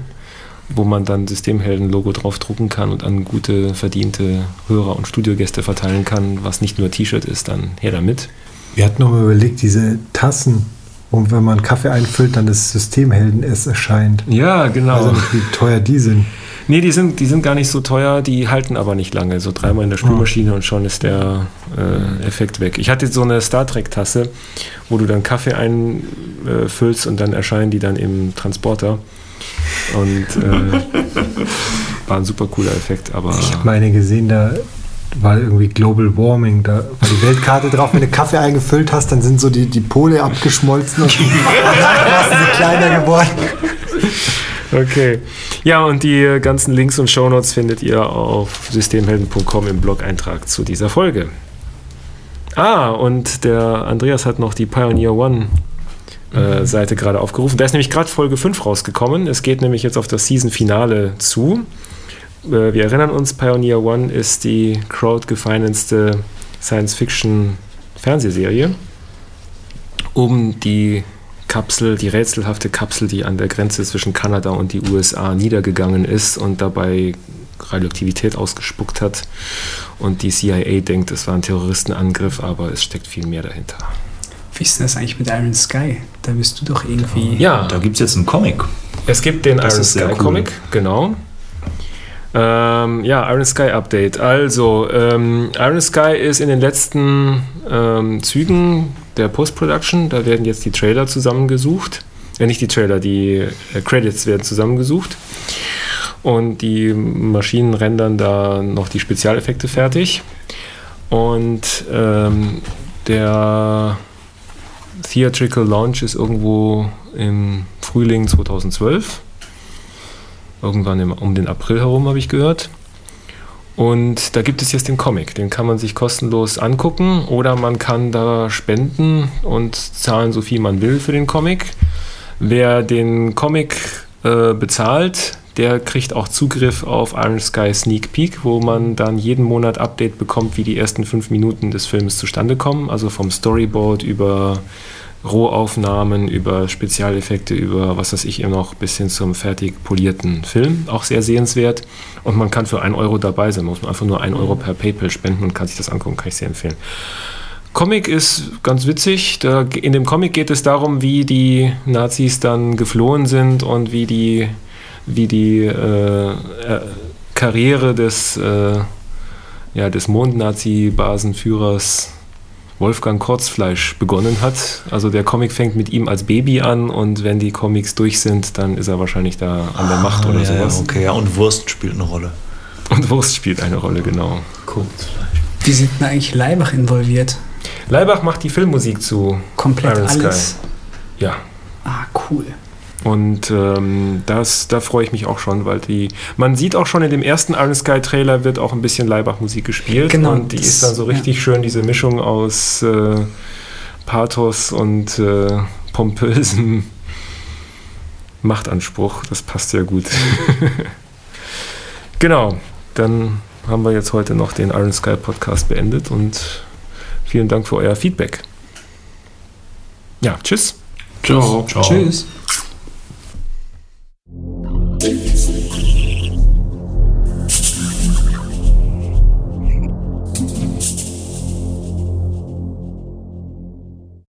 S1: wo man dann Systemhelden-Logo drauf drucken kann und an gute, verdiente Hörer und Studiogäste verteilen kann, was nicht nur T-Shirt ist, dann her damit.
S6: Wir hatten noch mal überlegt, diese Tassen, und wenn man Kaffee einfüllt, dann das Systemhelden es erscheint.
S1: Ja, genau.
S6: Also nicht, wie teuer die sind.
S1: Nee, die sind, die sind gar nicht so teuer, die halten aber nicht lange. So dreimal in der Spülmaschine oh. und schon ist der äh, Effekt weg. Ich hatte so eine Star Trek-Tasse, wo du dann Kaffee einfüllst und dann erscheinen die dann im Transporter. Und äh, war ein super cooler Effekt. Aber
S6: ich habe meine gesehen, da war irgendwie Global Warming, da war die Weltkarte drauf. Wenn du Kaffee eingefüllt hast, dann sind so die, die Pole abgeschmolzen und dann sind kleiner geworden.
S1: Okay. Ja, und die ganzen Links und Shownotes findet ihr auf systemhelden.com im Blog-Eintrag zu dieser Folge. Ah, und der Andreas hat noch die Pioneer One äh, Seite gerade aufgerufen. Da ist nämlich gerade Folge 5 rausgekommen. Es geht nämlich jetzt auf das Season-Finale zu. Äh, wir erinnern uns, Pioneer One ist die crowd-gefinancete Science-Fiction-Fernsehserie um die Kapsel, die rätselhafte Kapsel, die an der Grenze zwischen Kanada und die USA niedergegangen ist und dabei Radioaktivität ausgespuckt hat. Und die CIA denkt, es war ein Terroristenangriff, aber es steckt viel mehr dahinter.
S3: Wie ist denn das eigentlich mit Iron Sky? Da bist du doch irgendwie.
S4: Ja, da gibt es jetzt einen Comic.
S1: Es gibt den das Iron Sky cool. Comic, genau. Ähm, ja, Iron Sky Update. Also, ähm, Iron Sky ist in den letzten ähm, Zügen der Post-Production. Da werden jetzt die Trailer zusammengesucht. Ja, nicht die Trailer, die äh, Credits werden zusammengesucht. Und die Maschinen rendern da noch die Spezialeffekte fertig. Und ähm, der Theatrical Launch ist irgendwo im Frühling 2012. Irgendwann im, um den April herum habe ich gehört. Und da gibt es jetzt den Comic, den kann man sich kostenlos angucken oder man kann da spenden und zahlen so viel man will für den Comic. wer den Comic äh, bezahlt, der kriegt auch Zugriff auf Iron Sky Sneak Peek, wo man dann jeden Monat Update bekommt, wie die ersten fünf Minuten des Films zustande kommen. Also vom Storyboard über Rohaufnahmen, über Spezialeffekte, über was weiß ich immer noch bis hin zum fertig polierten Film. Auch sehr sehenswert. Und man kann für einen Euro dabei sein. Man muss einfach nur einen Euro per PayPal spenden und kann sich das angucken. Kann ich sehr empfehlen. Comic ist ganz witzig. Da, in dem Comic geht es darum, wie die Nazis dann geflohen sind und wie die wie die äh, äh, Karriere des, äh, ja, des Mond-Nazi-Basenführers Wolfgang Kurzfleisch begonnen hat. Also der Comic fängt mit ihm als Baby an und wenn die Comics durch sind, dann ist er wahrscheinlich da an der Macht ah, oder ja, sowas.
S4: Okay, ja, und Wurst spielt eine Rolle.
S1: Und Wurst spielt eine Rolle, genau.
S3: Kurzfleisch. Wie sind denn eigentlich Leibach involviert?
S1: Leibach macht die Filmmusik zu
S3: Komplett Iron alles?
S1: Sky. Ja.
S3: Ah, cool.
S1: Und ähm, das, da freue ich mich auch schon, weil die, man sieht auch schon in dem ersten Iron Sky Trailer wird auch ein bisschen Leibach-Musik gespielt. Genau. Und die das, ist dann so richtig ja. schön, diese Mischung aus äh, Pathos und äh, pompösem Machtanspruch. Das passt sehr gut. genau, dann haben wir jetzt heute noch den Iron Sky Podcast beendet und vielen Dank für euer Feedback. Ja, tschüss.
S4: Ciao. Ciao.
S3: Tschüss.